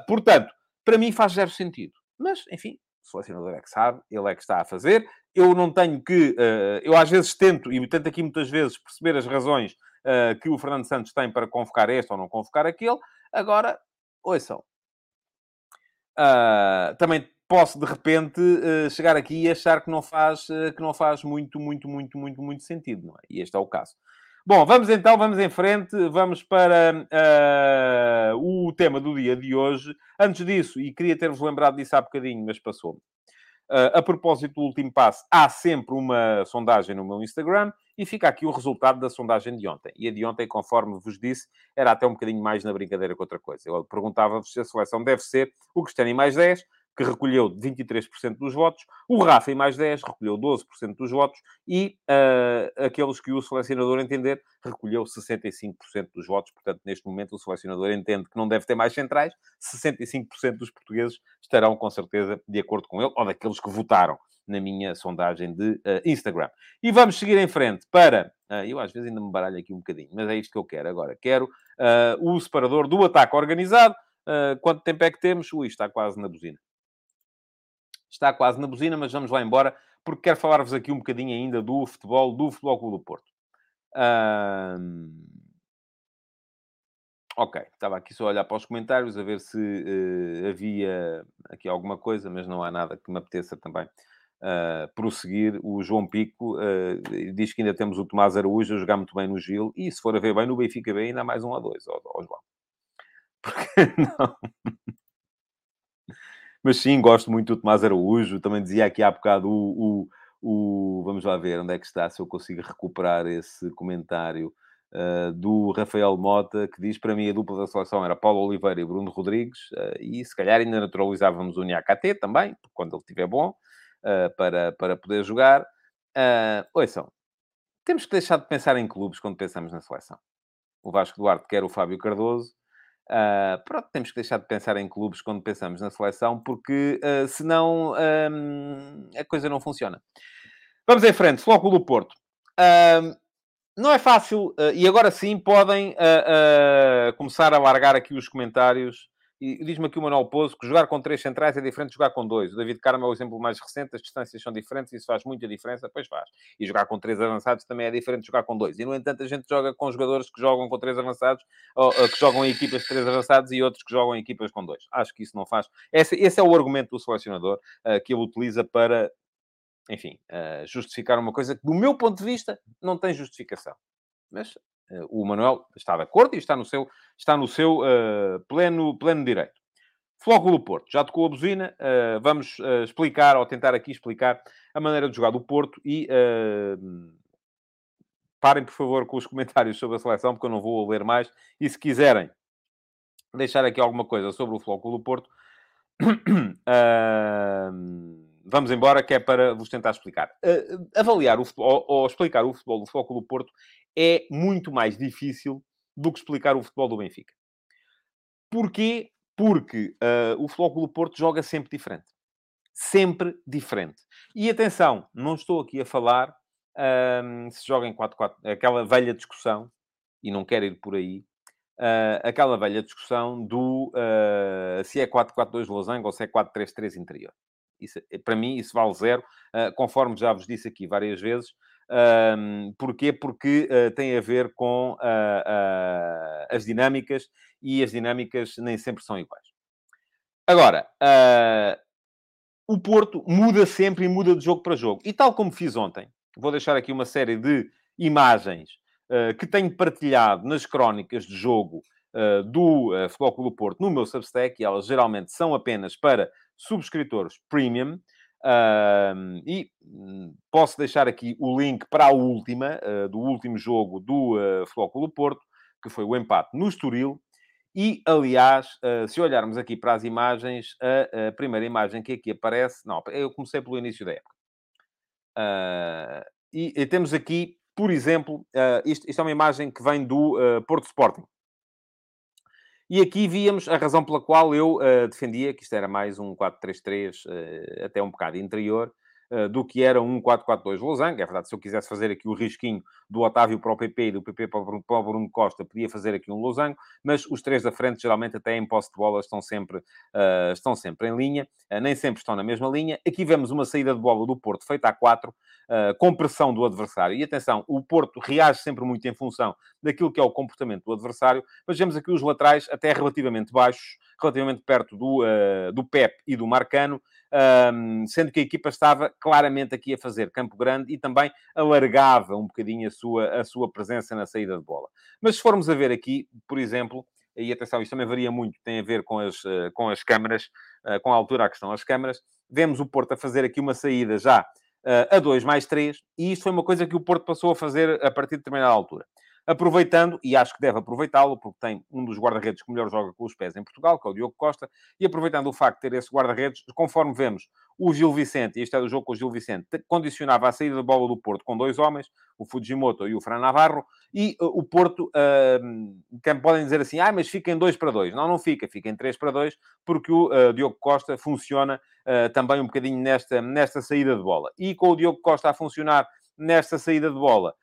portanto, para mim faz zero sentido. Mas, enfim, o selecionador é que sabe, ele é que está a fazer. Eu não tenho que... eu às vezes tento, e tento aqui muitas vezes, perceber as razões que o Fernando Santos tem para convocar este ou não convocar aquele. Agora, ouçam. Uh, também posso, de repente, uh, chegar aqui e achar que não faz, uh, que não faz muito, muito, muito, muito, muito sentido, não é? E este é o caso. Bom, vamos então, vamos em frente, vamos para o tema do dia de hoje. Antes disso, e queria ter-vos lembrado disso há bocadinho, mas passou-me. A propósito do último passo, há sempre uma sondagem no meu Instagram e fica aqui o resultado da sondagem de ontem. E a de ontem, conforme vos disse, era até um bocadinho mais na brincadeira que outra coisa. Eu perguntava-vos se a seleção deve ser o Cristiano mais 10, que recolheu 23% dos votos, o Rafa em mais 10 recolheu 12% dos votos e uh, aqueles que o selecionador entender recolheu 65% dos votos. Portanto, neste momento, o selecionador entende que não deve ter mais centrais. 65% dos portugueses estarão, com certeza, de acordo com ele, ou daqueles que votaram na minha sondagem de uh, Instagram. E vamos seguir em frente para. Uh, eu às vezes ainda me baralho aqui um bocadinho, mas é isto que eu quero agora. Quero o separador do ataque organizado. quanto tempo é que temos? Ui, está quase na buzina. Está quase na buzina, mas vamos lá embora, porque quero falar-vos aqui um bocadinho ainda do futebol, do Futebol Clube do Porto. Ok, estava aqui só a olhar para os comentários a ver se uh, havia aqui alguma coisa, mas não há nada que me apeteça também uh, prosseguir. O João Pico uh, diz que ainda temos o Tomás Araújo a jogar muito bem no Gil, e se for a ver bem no Benfica bem, ainda há mais um a dois, ó, ó João. Porque não? Mas sim, gosto muito do Tomás Araújo. Também dizia aqui há bocado o, o, o, Vamos lá ver onde é que está, se eu consigo recuperar esse comentário uh, do Rafael Mota, que diz para mim a dupla da seleção era Paulo Oliveira e Bruno Rodrigues, uh, e se calhar ainda naturalizávamos o Niakate também, quando ele estiver bom uh, para, para poder jogar. Uh, ouçam, temos que deixar de pensar em clubes quando pensamos na seleção. O Vasco Duarte quer o Fábio Cardoso. Uh, pronto, temos que deixar de pensar em clubes quando pensamos na seleção, porque uh, senão a coisa não funciona. Vamos em frente, Flóculo do Porto. Uh, não é fácil, e agora sim podem começar a largar aqui os comentários E diz-me aqui o Manuel Pouso que jogar com três centrais é diferente de jogar com dois. O David Carmo é o exemplo mais recente, as distâncias são diferentes e isso faz muita diferença, pois faz. E jogar com três avançados também é diferente de jogar com dois. E, no entanto, a gente joga com jogadores que jogam com três avançados, ou, ou que jogam em equipas de três avançados e outros que jogam em equipas com dois. Acho que isso não faz. Esse, esse é o argumento do selecionador uh, que ele utiliza para, enfim, uh, justificar uma coisa que, do meu ponto de vista, não tem justificação. Mas o Manuel está de acordo e está no seu, está no seu pleno, pleno direito. Flóculo Porto, já tocou a buzina, uh, vamos uh, explicar, ou tentar aqui explicar, a maneira de jogar do Porto e uh, parem, por favor, com os comentários sobre a seleção, porque eu não vou ler mais. E se quiserem deixar aqui alguma coisa sobre o Flóculo Porto, vamos embora, que é para vos tentar explicar. avaliar o futebol, ou explicar o futebol do Flóculo Porto é muito mais difícil do que explicar o futebol do Benfica. Porquê? Porque uh, o Flóculo Porto joga sempre diferente. Sempre diferente. E atenção, não estou aqui a falar uh, se joga em 4-4, aquela velha discussão, e não quero ir por aí, uh, aquela velha discussão do se é 4-4-2 losango ou se é 4-3-3 interior. Isso, para mim, isso vale zero, conforme já vos disse aqui várias vezes. Um, porquê? Porque uh, tem a ver com uh, uh, as dinâmicas e as dinâmicas nem sempre são iguais. Agora, o Porto muda sempre e muda de jogo para jogo. E tal como fiz ontem, vou deixar aqui uma série de imagens que tenho partilhado nas crónicas de jogo do Futebol Clube Porto no meu Substack, e elas geralmente são apenas para subscritores premium. Uh, e hum, posso deixar aqui o link para a última, uh, do último jogo do uh, Flóculo Porto, que foi o empate no Estoril. E, aliás, uh, se olharmos aqui para as imagens, a, a, primeira imagem que aqui aparece... Não, eu comecei pelo início da época. E, e, temos aqui, por exemplo, isto, isto, é uma imagem que vem do Porto Sporting. E aqui víamos a razão pela qual eu uh, defendia que isto era mais um 4-3-3, uh, eh, até um bocado interior, do que era um 4-4-2 losango. É verdade, se eu quisesse fazer aqui o risquinho do Otávio para o PP e do PP para o Bruno, Costa, podia fazer aqui um losango, mas os três da frente, geralmente, até em posse de bola, estão sempre, estão sempre em linha, nem sempre estão na mesma linha. Aqui vemos uma saída de bola do Porto feita a 4, uh, com pressão do adversário. E atenção, o Porto reage sempre muito em função daquilo que é o comportamento do adversário, mas vemos aqui os laterais até relativamente baixos, relativamente perto do, uh, do Pep e do Marcano, um, sendo que a equipa estava claramente aqui a fazer campo grande e também alargava um bocadinho a sua, a sua presença na saída de bola. Mas se formos a ver aqui, por exemplo, e atenção, isto também varia muito, tem a ver com as, com as câmaras, com a altura a que estão as câmaras, vemos o Porto a fazer aqui uma saída já a 2 mais 3, e isto foi uma coisa que o Porto passou a fazer a partir de determinada altura. Aproveitando, e acho que deve aproveitá-lo, porque tem um dos guarda-redes que melhor joga com os pés em Portugal, que é o Diogo Costa, e aproveitando o facto de ter esse guarda-redes, conforme vemos, o Gil Vicente, e este é do jogo com o Gil Vicente, condicionava a saída da bola do Porto com dois homens, o Fujimoto e o Fran Navarro, e uh, o Porto, uh, podem dizer assim, ah, mas fica em 2 para 2. Não, não fica, fica em 3 para 2, porque o uh, Diogo Costa funciona uh, também um bocadinho nesta, nesta saída de bola. E com o Diogo Costa a funcionar nesta saída de bola,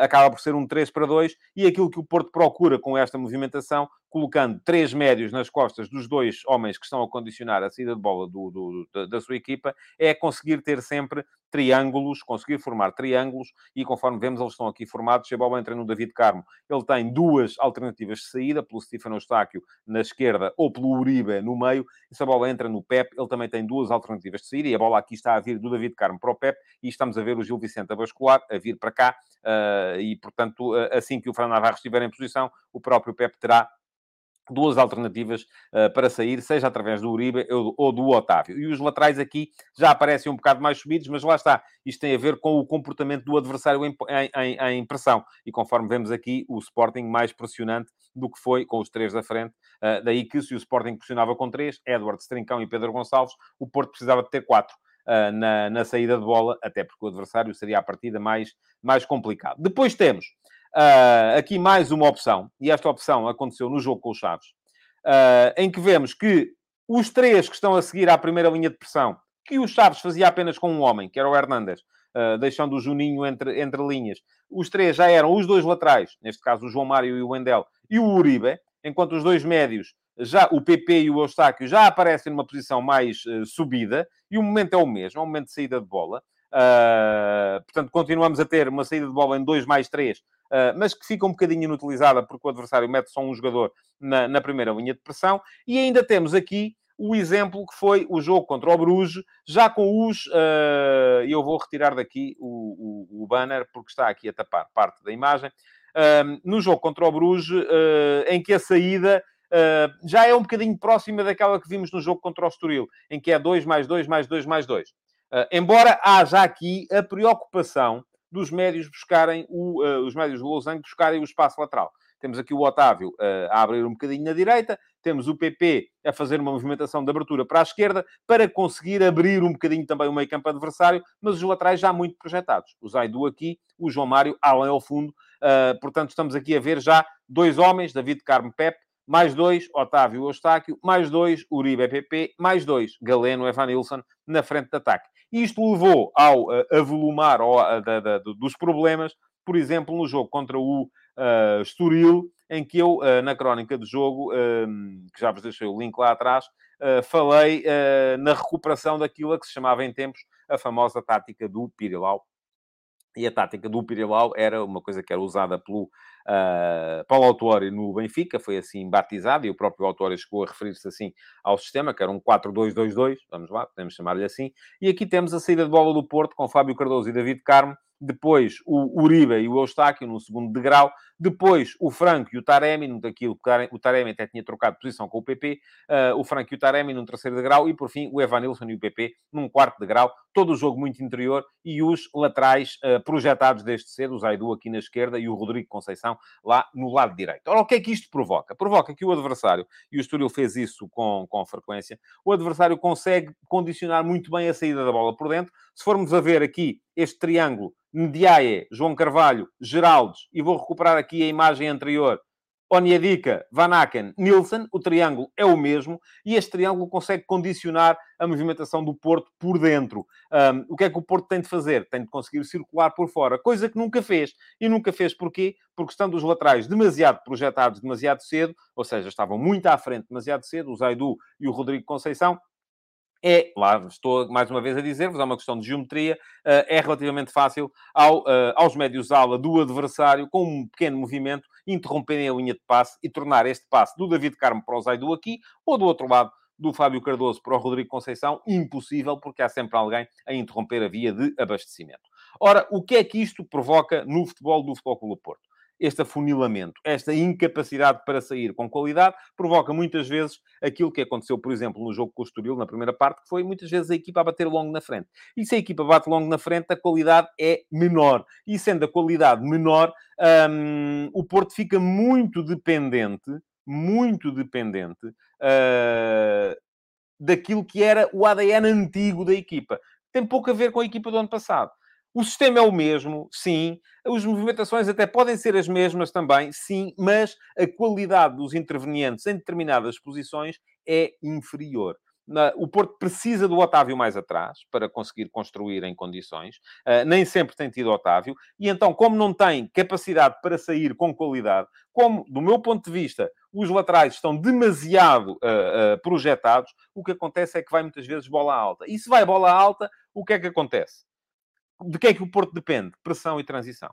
acaba por ser um 3 para 2, e aquilo que o Porto procura com esta movimentação, colocando três médios nas costas dos dois homens que estão a condicionar a saída de bola do, do, da, da sua equipa, é conseguir ter sempre triângulos, conseguir formar triângulos, e conforme vemos, eles estão aqui formados. Se a bola entra no David Carmo, ele tem duas alternativas de saída, pelo Stefano Eustáquio na esquerda ou pelo Uribe no meio. E se a bola entra no Pep, ele também tem duas alternativas de saída, e a bola aqui está a vir do David Carmo para o Pep, e estamos a ver o Gil Vicente a bascular, a vir para cá, uh, e portanto, uh, assim que o Fran Navarro estiver em posição, o próprio Pep terá duas alternativas uh, para sair, seja através do Uribe ou, do Otávio. E os laterais aqui já aparecem um bocado mais subidos, mas lá está. Isto tem a ver com o comportamento do adversário em, em, em pressão. E conforme vemos aqui, o Sporting mais pressionante do que foi com os três da frente. Uh, daí que se o Sporting pressionava com três, Edward, Strincão e Pedro Gonçalves, o Porto precisava de ter quatro. Uh, na, na saída de bola, até porque o adversário seria a partida mais, mais complicado. Depois temos Uh, aqui mais uma opção, e esta opção aconteceu no jogo com os Chaves, uh, em que vemos que os três que estão a seguir à primeira linha de pressão, que o Chaves fazia apenas com um homem, que era o Hernandes, uh, deixando o Juninho entre, entre linhas, os três já eram os dois laterais, neste caso o João Mário e o Wendel, e o Uribe, enquanto os dois médios já o PP e o Eustáquio já aparecem numa posição mais subida e o momento é o mesmo, é um momento de saída de bola. Portanto, continuamos a ter uma saída de bola em 2 mais 3, uh, mas que fica um bocadinho inutilizada porque o adversário mete só um jogador na, na primeira linha de pressão. E ainda temos aqui o exemplo que foi o jogo contra o Bruges, já com os. Uh, eu vou retirar daqui o, o, o, banner, porque está aqui a tapar parte da imagem. Uh, no jogo contra o Bruges, uh, em que a saída já é um bocadinho próxima daquela que vimos no jogo contra o Estoril, em que é 2 mais 2 mais 2 mais 2. embora haja aqui a preocupação dos médios buscarem, o, os médios do Lausanne buscarem o espaço lateral. Temos aqui o Otávio uh, a abrir um bocadinho na direita, temos o PP a fazer uma movimentação de abertura para a esquerda, para conseguir abrir um bocadinho também o meio campo adversário, mas os laterais já muito projetados. O Zaidu aqui, o João Mário além ao fundo. Uh, portanto, estamos aqui a ver já dois homens, David Carmo Pep, mais dois, Otávio Eustáquio, mais dois, Uribe PP, mais dois, Galeno Evanilson, na frente de ataque. Isto levou ao uh, avolumar ao, da, dos problemas, por exemplo, no jogo contra o uh, Estoril, em que eu, uh, na crónica do jogo, uh, que já vos deixei o link lá atrás, falei na recuperação daquilo a que se chamava em tempos a famosa tática do Pirilau. E a tática do Pirilau era uma coisa que era usada pelo uh, Paulo Autuori no Benfica, foi assim batizado, e o próprio Autuori chegou a referir-se assim ao sistema, que era um 4-2-2-2, vamos lá, podemos chamar-lhe assim. E aqui temos a saída de bola do Porto, com Fábio Cardoso e David Carmo, depois o Uribe e o Eustáquio no segundo degrau, depois o Franco e o Taremi, daquilo o Taremi até tinha trocado posição com o PP, uh, eh, o Franco e o Taremi num terceiro degrau e, por fim, o Evanilson e o PP num quarto degrau, todo o jogo muito interior e os laterais uh, projetados desde cedo, o Zaidu aqui na esquerda e o Rodrigo Conceição lá no lado direito. Ora, o que é que isto provoca? Provoca que o adversário, e o Estoril fez isso com, com frequência, o adversário consegue condicionar muito bem a saída da bola por dentro. Se formos a ver aqui este triângulo Ndiaye, João Carvalho, Geraldes, e vou recuperar aqui a imagem anterior, Onyedika, Van Aken, Nilsson, o triângulo é o mesmo, e este triângulo consegue condicionar a movimentação do Porto por dentro. Um, o que é que o Porto tem de fazer? Tem de conseguir circular por fora, coisa que nunca fez. E nunca fez porquê? Porque estando os laterais demasiado projetados demasiado cedo, ou seja, estavam muito à frente demasiado cedo, o Zaidu e o Rodrigo Conceição, é, lá estou mais uma vez a dizer-vos, é uma questão de geometria, eh, é relativamente fácil ao, eh, aos médios-ala do adversário, com um pequeno movimento, interromperem a linha de passe e tornar este passe do David Carmo para o Zaidu aqui, ou do outro lado, do Fábio Cardoso para o Rodrigo Conceição, impossível, porque há sempre alguém a interromper a via de abastecimento. Ora, o que é que isto provoca no futebol do Futebol Clube Porto? Este afunilamento, esta incapacidade para sair com qualidade, provoca muitas vezes aquilo que aconteceu, por exemplo, no jogo com o Estoril, na primeira parte, que foi muitas vezes a equipa a bater longo na frente. E se a equipa bate longo na frente, a qualidade é menor. E sendo a qualidade menor, hum, o Porto fica muito dependente, muito dependente uh, daquilo que era o ADN antigo da equipa. Tem pouco a ver com a equipa do ano passado. O sistema é o mesmo, sim. As movimentações até podem ser as mesmas também, sim, mas a qualidade dos intervenientes em determinadas posições é inferior. O Porto precisa do Otávio mais atrás para conseguir construir em condições. Uh, nem sempre tem tido Otávio. E então, como não tem capacidade para sair com qualidade, como, do meu ponto de vista, os laterais estão demasiado uh, uh, projetados, o que acontece é que vai muitas vezes bola alta. E se vai bola alta, o que é que acontece? De que é que o Porto depende? Pressão e transição.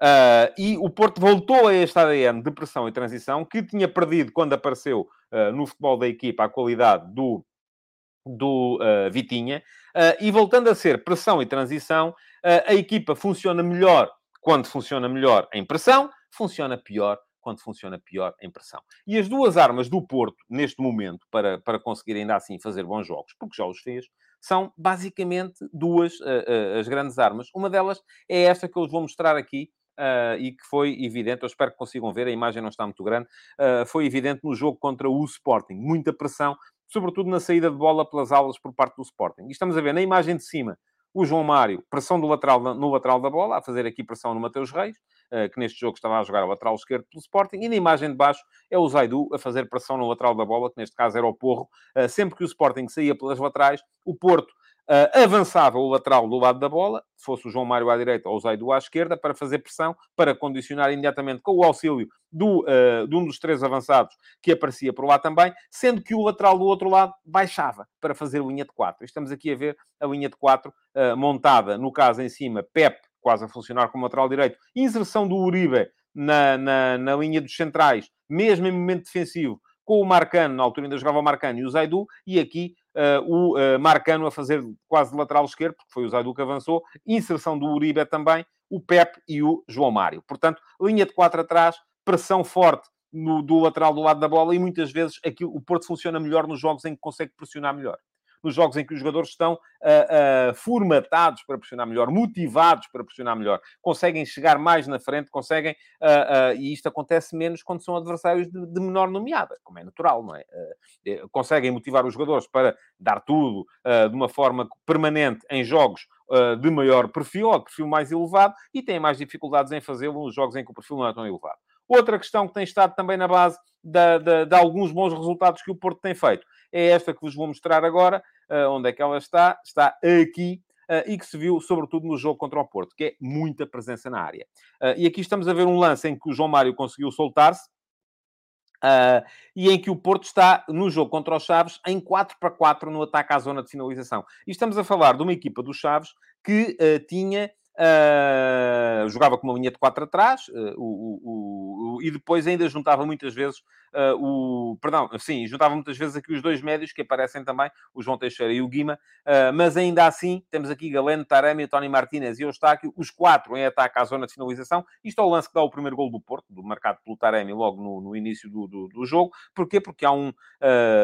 Uh, e o Porto voltou a este ADN de pressão e transição que tinha perdido quando apareceu uh, no futebol da equipa a qualidade do, do uh, Vitinha. e voltando a ser pressão e transição, a equipa funciona melhor quando funciona melhor em pressão, funciona pior quando funciona pior em pressão. E as duas armas do Porto, neste momento, para, para conseguir ainda assim fazer bons jogos, porque já os fez, são basicamente duas uh, uh, as grandes armas. Uma delas é esta que eu vos vou mostrar aqui. Uh, e que foi evidente, eu espero que consigam ver, a imagem não está muito grande, foi evidente no jogo contra o Sporting. Muita pressão, sobretudo na saída de bola pelas aulas por parte do Sporting. E estamos a ver na imagem de cima o João Mário, pressão do lateral, no lateral da bola, a fazer aqui pressão no Mateus Reis, eh, que neste jogo estava a jogar o lateral esquerdo pelo Sporting, e na imagem de baixo é o Zaidu a fazer pressão no lateral da bola, que neste caso era o Porro. Eh, sempre que o Sporting saía pelas laterais, o Porto Uh, avançava o lateral do lado da bola, se fosse o João Mário à direita ou o Zaidu à esquerda, para fazer pressão, para condicionar imediatamente com o auxílio do, de um dos três avançados que aparecia por lá também, sendo que o lateral do outro lado baixava para fazer linha de quatro. Estamos aqui a ver a linha de quatro montada, no caso em cima, Pep, quase a funcionar como lateral direito, inserção do Uribe na, na, na linha dos centrais, mesmo em momento defensivo, com o Marcano, na altura ainda jogava o Marcano e o Zaidu, e aqui uh, o uh, Marcano a fazer quase lateral esquerdo, porque foi o Zaidu que avançou, inserção do Uribe também, o Pep e o João Mário. Portanto, linha de quatro atrás, pressão forte no, do lateral do lado da bola e muitas vezes aqui o Porto funciona melhor nos jogos em que consegue pressionar melhor nos jogos em que os jogadores estão uh, uh, formatados para pressionar melhor, motivados para pressionar melhor, conseguem chegar mais na frente, conseguem, uh, e isto acontece menos quando são adversários de, de menor nomeada, como é natural, não é? Eh, conseguem motivar os jogadores para dar tudo de uma forma permanente em jogos de maior perfil, ou de perfil mais elevado, e têm mais dificuldades em fazê-lo nos jogos em que o perfil não é tão elevado. Outra questão que tem estado também na base de, de, de, alguns bons resultados que o Porto tem feito é esta que vos vou mostrar agora. Uh, onde é que ela está? Está aqui. Uh, e que se viu, sobretudo, no jogo contra o Porto, que é muita presença na área. Uh, e aqui estamos a ver um lance em que o João Mário conseguiu soltar-se, Uh, e em que o Porto está no jogo contra os Chaves em 4 para 4 no ataque à zona de finalização. E estamos a falar de uma equipa dos Chaves que uh, tinha Uh, jogava com uma linha de quatro atrás o, o, e depois ainda juntava muitas vezes uh, o... Perdão, sim, juntava muitas vezes aqui os dois médios que aparecem também, o João Teixeira e o Guima, mas ainda assim temos aqui Galeno, Taremi, Tony Martinez e Eustáquio, os quatro em ataque à zona de finalização. Isto é o lance que dá o primeiro gol do Porto, do marcado pelo Taremi logo no, no início do, do, do, jogo. Porquê? Porque há um,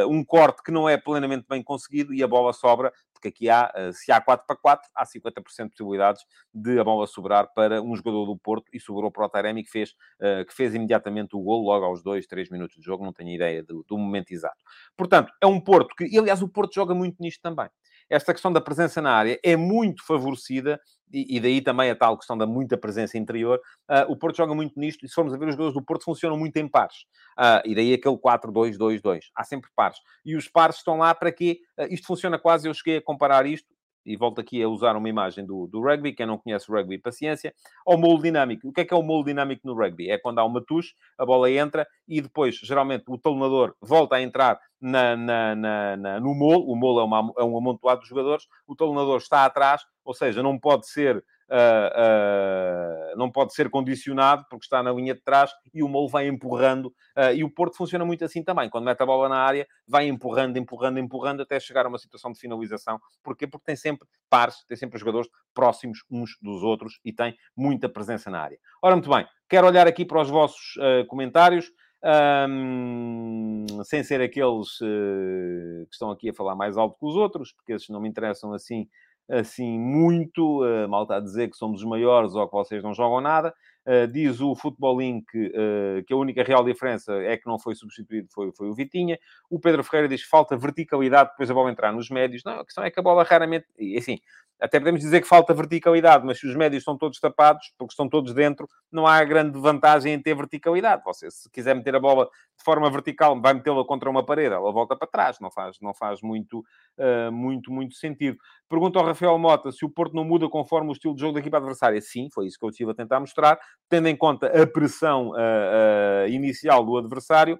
um corte que não é plenamente bem conseguido e a bola sobra porque aqui há, eh, se há 4 para 4, há 50% de possibilidades de a bola sobrar para um jogador do Porto e sobrou para o Taremi que fez, eh, que fez imediatamente o gol logo aos 2, 3 minutos de jogo, não tenho ideia do, do momento exato. Portanto, é um Porto que, e aliás, o Porto joga muito nisto também esta questão da presença na área é muito favorecida, e, daí também a tal questão da muita presença interior. Uh, o Porto joga muito nisto, e se formos a ver, os jogadores do Porto funcionam muito em pares. Uh, e daí aquele 4-2-2-2. Há sempre pares. E os pares estão lá para quê? Uh, isto funciona quase, eu cheguei a comparar isto, e volto aqui a usar uma imagem do, do rugby, quem não conhece o rugby, paciência, ao molde dinâmico. O que é que é o molde dinâmico no rugby? É quando há uma touche, a bola entra e depois, geralmente, o talonador volta a entrar na, na, na, na no molo, o molo é, uma, é um amontoado de jogadores, o talonador está atrás, ou seja, não pode ser Uh, uh, não pode ser condicionado porque está na linha de trás e o Molo vai empurrando. Uh, e o Porto funciona muito assim também. Quando mete a bola na área, vai empurrando, empurrando, empurrando até chegar a uma situação de finalização. Porquê? Porque tem sempre pares, tem sempre jogadores próximos uns dos outros e tem muita presença na área. Ora, muito bem, quero olhar aqui para os vossos comentários. Um, sem ser aqueles que estão aqui a falar mais alto que os outros, porque esses não me interessam assim assim muito, uh, mal está a dizer que somos os maiores ou que vocês não jogam nada. Uh, diz o Futebol Link uh, que a única real diferença é que não foi substituído, foi, foi o Vitinha. O Pedro Ferreira diz que falta verticalidade depois a bola entrar nos médios. Não, a questão é que a bola raramente... E, assim, até podemos dizer que falta verticalidade, mas se os médios estão todos tapados, porque estão todos dentro, não há grande vantagem em ter verticalidade. Você, se quiser meter a bola de forma vertical, vai metê-la contra uma parede, ela volta para trás. Não faz, não faz muito, uh, muito, muito sentido. Pergunta ao Rafael Mota se o Porto não muda conforme o estilo de jogo da equipa adversária. Sim, foi isso que eu estive a tentar mostrar. Tendo em conta a pressão uh, uh, inicial do adversário,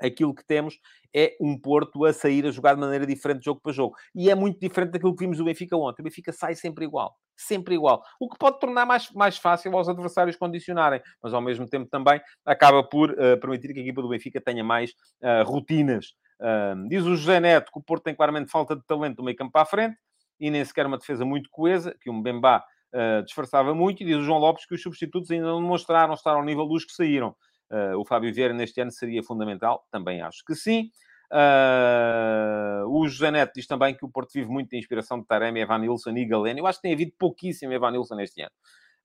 aquilo que temos é um Porto a sair a jogar de maneira diferente de jogo para jogo. E é muito diferente daquilo que vimos do Benfica ontem. O Benfica sai sempre igual. Sempre igual. O que pode tornar mais, mais fácil aos adversários condicionarem. Mas, ao mesmo tempo, também acaba por uh, permitir que a equipa do Benfica tenha mais uh, rotinas. Uh, diz o José Neto que o Porto tem claramente falta de talento do meio campo a frente e nem sequer uma defesa muito coesa, que o Mbemba disfarçava muito. E diz o João Lopes que os substitutos ainda não demonstraram estar ao nível dos que saíram. Uh, o Fábio Vieira neste ano seria fundamental? Também acho que sim. Uh, o José Neto diz também que o Porto vive muito da inspiração de Taremi, Evanilson e Galeno. Eu acho que tem havido pouquíssimo Evanilson este ano.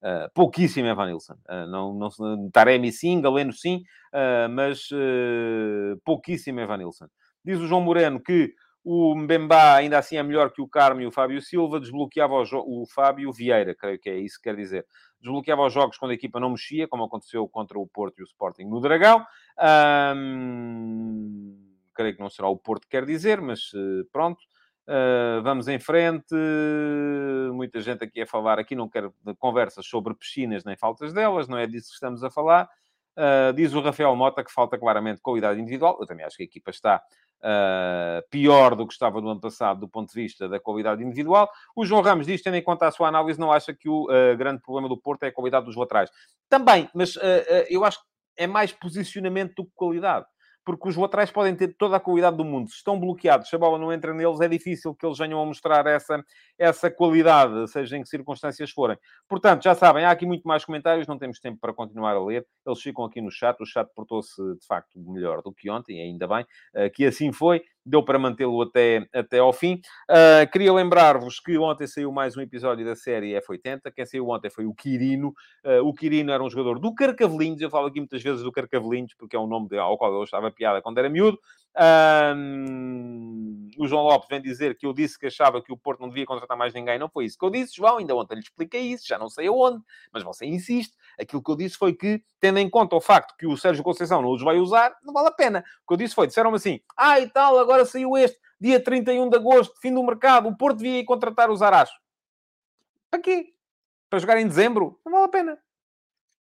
Uh, pouquíssimo Evanilson. Uh, não, não, Taremi sim, Galeno sim, mas pouquíssimo Evanilson. Diz o João Moreno que o Mbemba ainda assim é melhor que o Carmo e o Fábio Silva, desbloqueava o, o Fábio Vieira, creio que é isso que quer dizer desbloqueava os jogos quando a equipa não mexia, como aconteceu contra o Porto e o Sporting no Dragão. Creio que não será o Porto que quer dizer, mas eh, pronto. Uh, vamos em frente. Muita gente aqui a falar. Aqui não quero conversas sobre piscinas nem faltas delas, não é disso que estamos a falar. Uh, diz o Rafael Mota que falta claramente qualidade individual. Eu também acho que a equipa está uh, pior do que estava no ano passado do ponto de vista da qualidade individual. O João Ramos diz, tendo em conta a sua análise, não acha que o grande problema do Porto é a qualidade dos laterais. Também, mas eu acho que é mais posicionamento do que qualidade porque os laterais podem ter toda a qualidade do mundo. Se estão bloqueados, se a bola não entra neles, é difícil que eles venham a mostrar essa, essa qualidade, seja em que circunstâncias forem. Portanto, já sabem, há aqui muito mais comentários, não temos tempo para continuar a ler. Eles ficam aqui no chat. O chat portou-se, de facto, melhor do que ontem, ainda bem eh, que assim foi deu para mantê-lo até, até ao fim. Uh, queria lembrar-vos que ontem saiu mais um episódio da série F80. Quem saiu ontem foi o Quirino. Uh, o Quirino era um jogador do Carcavelinhos. Eu falo aqui muitas vezes do Carcavelinhos, porque é um nome ao qual eu estava piada quando era miúdo. Um, o João Lopes vem dizer que eu disse que achava que o Porto não devia contratar mais ninguém. Não foi isso que eu disse, João. Ainda ontem lhe expliquei isso, já não sei aonde, mas você insiste. Aquilo que eu disse foi que, tendo em conta o facto que o Sérgio Conceição não os vai usar, não vale a pena. O que eu disse foi: disseram-me assim, ah, e tal, agora saiu este, dia 31 de agosto, fim do mercado, o Porto devia ir contratar os Aracho. Para quê? Para jogar em dezembro? Não vale a pena.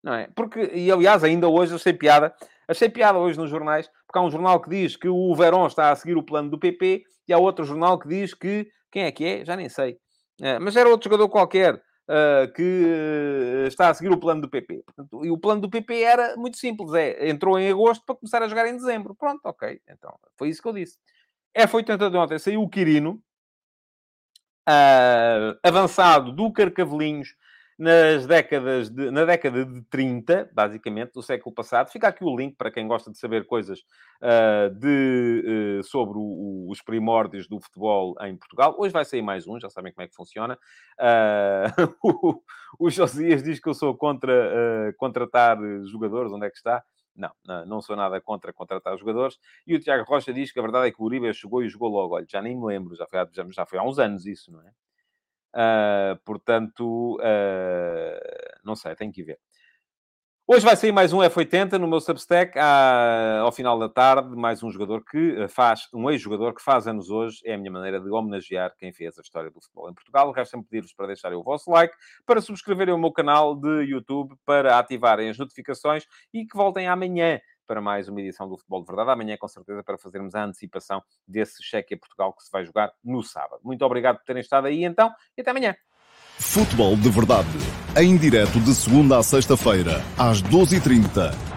Não é? Porque, e aliás, ainda hoje eu sei piada Achei piada hoje nos jornais, porque há um jornal que diz que o Verón está a seguir o plano do PP e há outro jornal que diz que. Quem é que é? Já nem sei. Uh, mas era outro jogador qualquer uh, que uh, está a seguir o plano do PP. E o plano do PP era muito simples: é entrou em agosto para começar a jogar em dezembro. Pronto, ok. Então foi isso que eu disse. F80 de ontem saiu o Quirino, avançado do Carcavelinhos nas décadas de, na década de 30, basicamente, do século passado. Fica aqui o link para quem gosta de saber coisas uh, de, uh, sobre o, os primórdios do futebol em Portugal. Hoje vai sair mais um, já sabem como é que funciona. Uh, o, o Josias diz que eu sou contra contratar jogadores. Onde é que está? Não, não sou nada contra contratar jogadores. E o Tiago Rocha diz que a verdade é que o Uribe chegou e jogou logo. Olha, já nem me lembro, já foi, já, já foi há uns anos isso, não é? Uh, portanto, uh, não sei, tenho que ver. Hoje vai sair mais um F80 no meu Substack, à, ao final da tarde, mais um jogador que faz, um ex-jogador que faz anos hoje, é a minha maneira de homenagear quem fez a história do futebol em Portugal. Resta-me pedir-vos para deixarem o vosso like, para subscreverem o meu canal de YouTube, para ativarem as notificações e que voltem amanhã para mais uma edição do Futebol de Verdade. Amanhã, com certeza, para fazermos a antecipação desse cheque a Portugal que se vai jogar no sábado. Muito obrigado por terem estado aí, então, e até amanhã. Futebol de Verdade, em direto de segunda a sexta-feira, às 12h30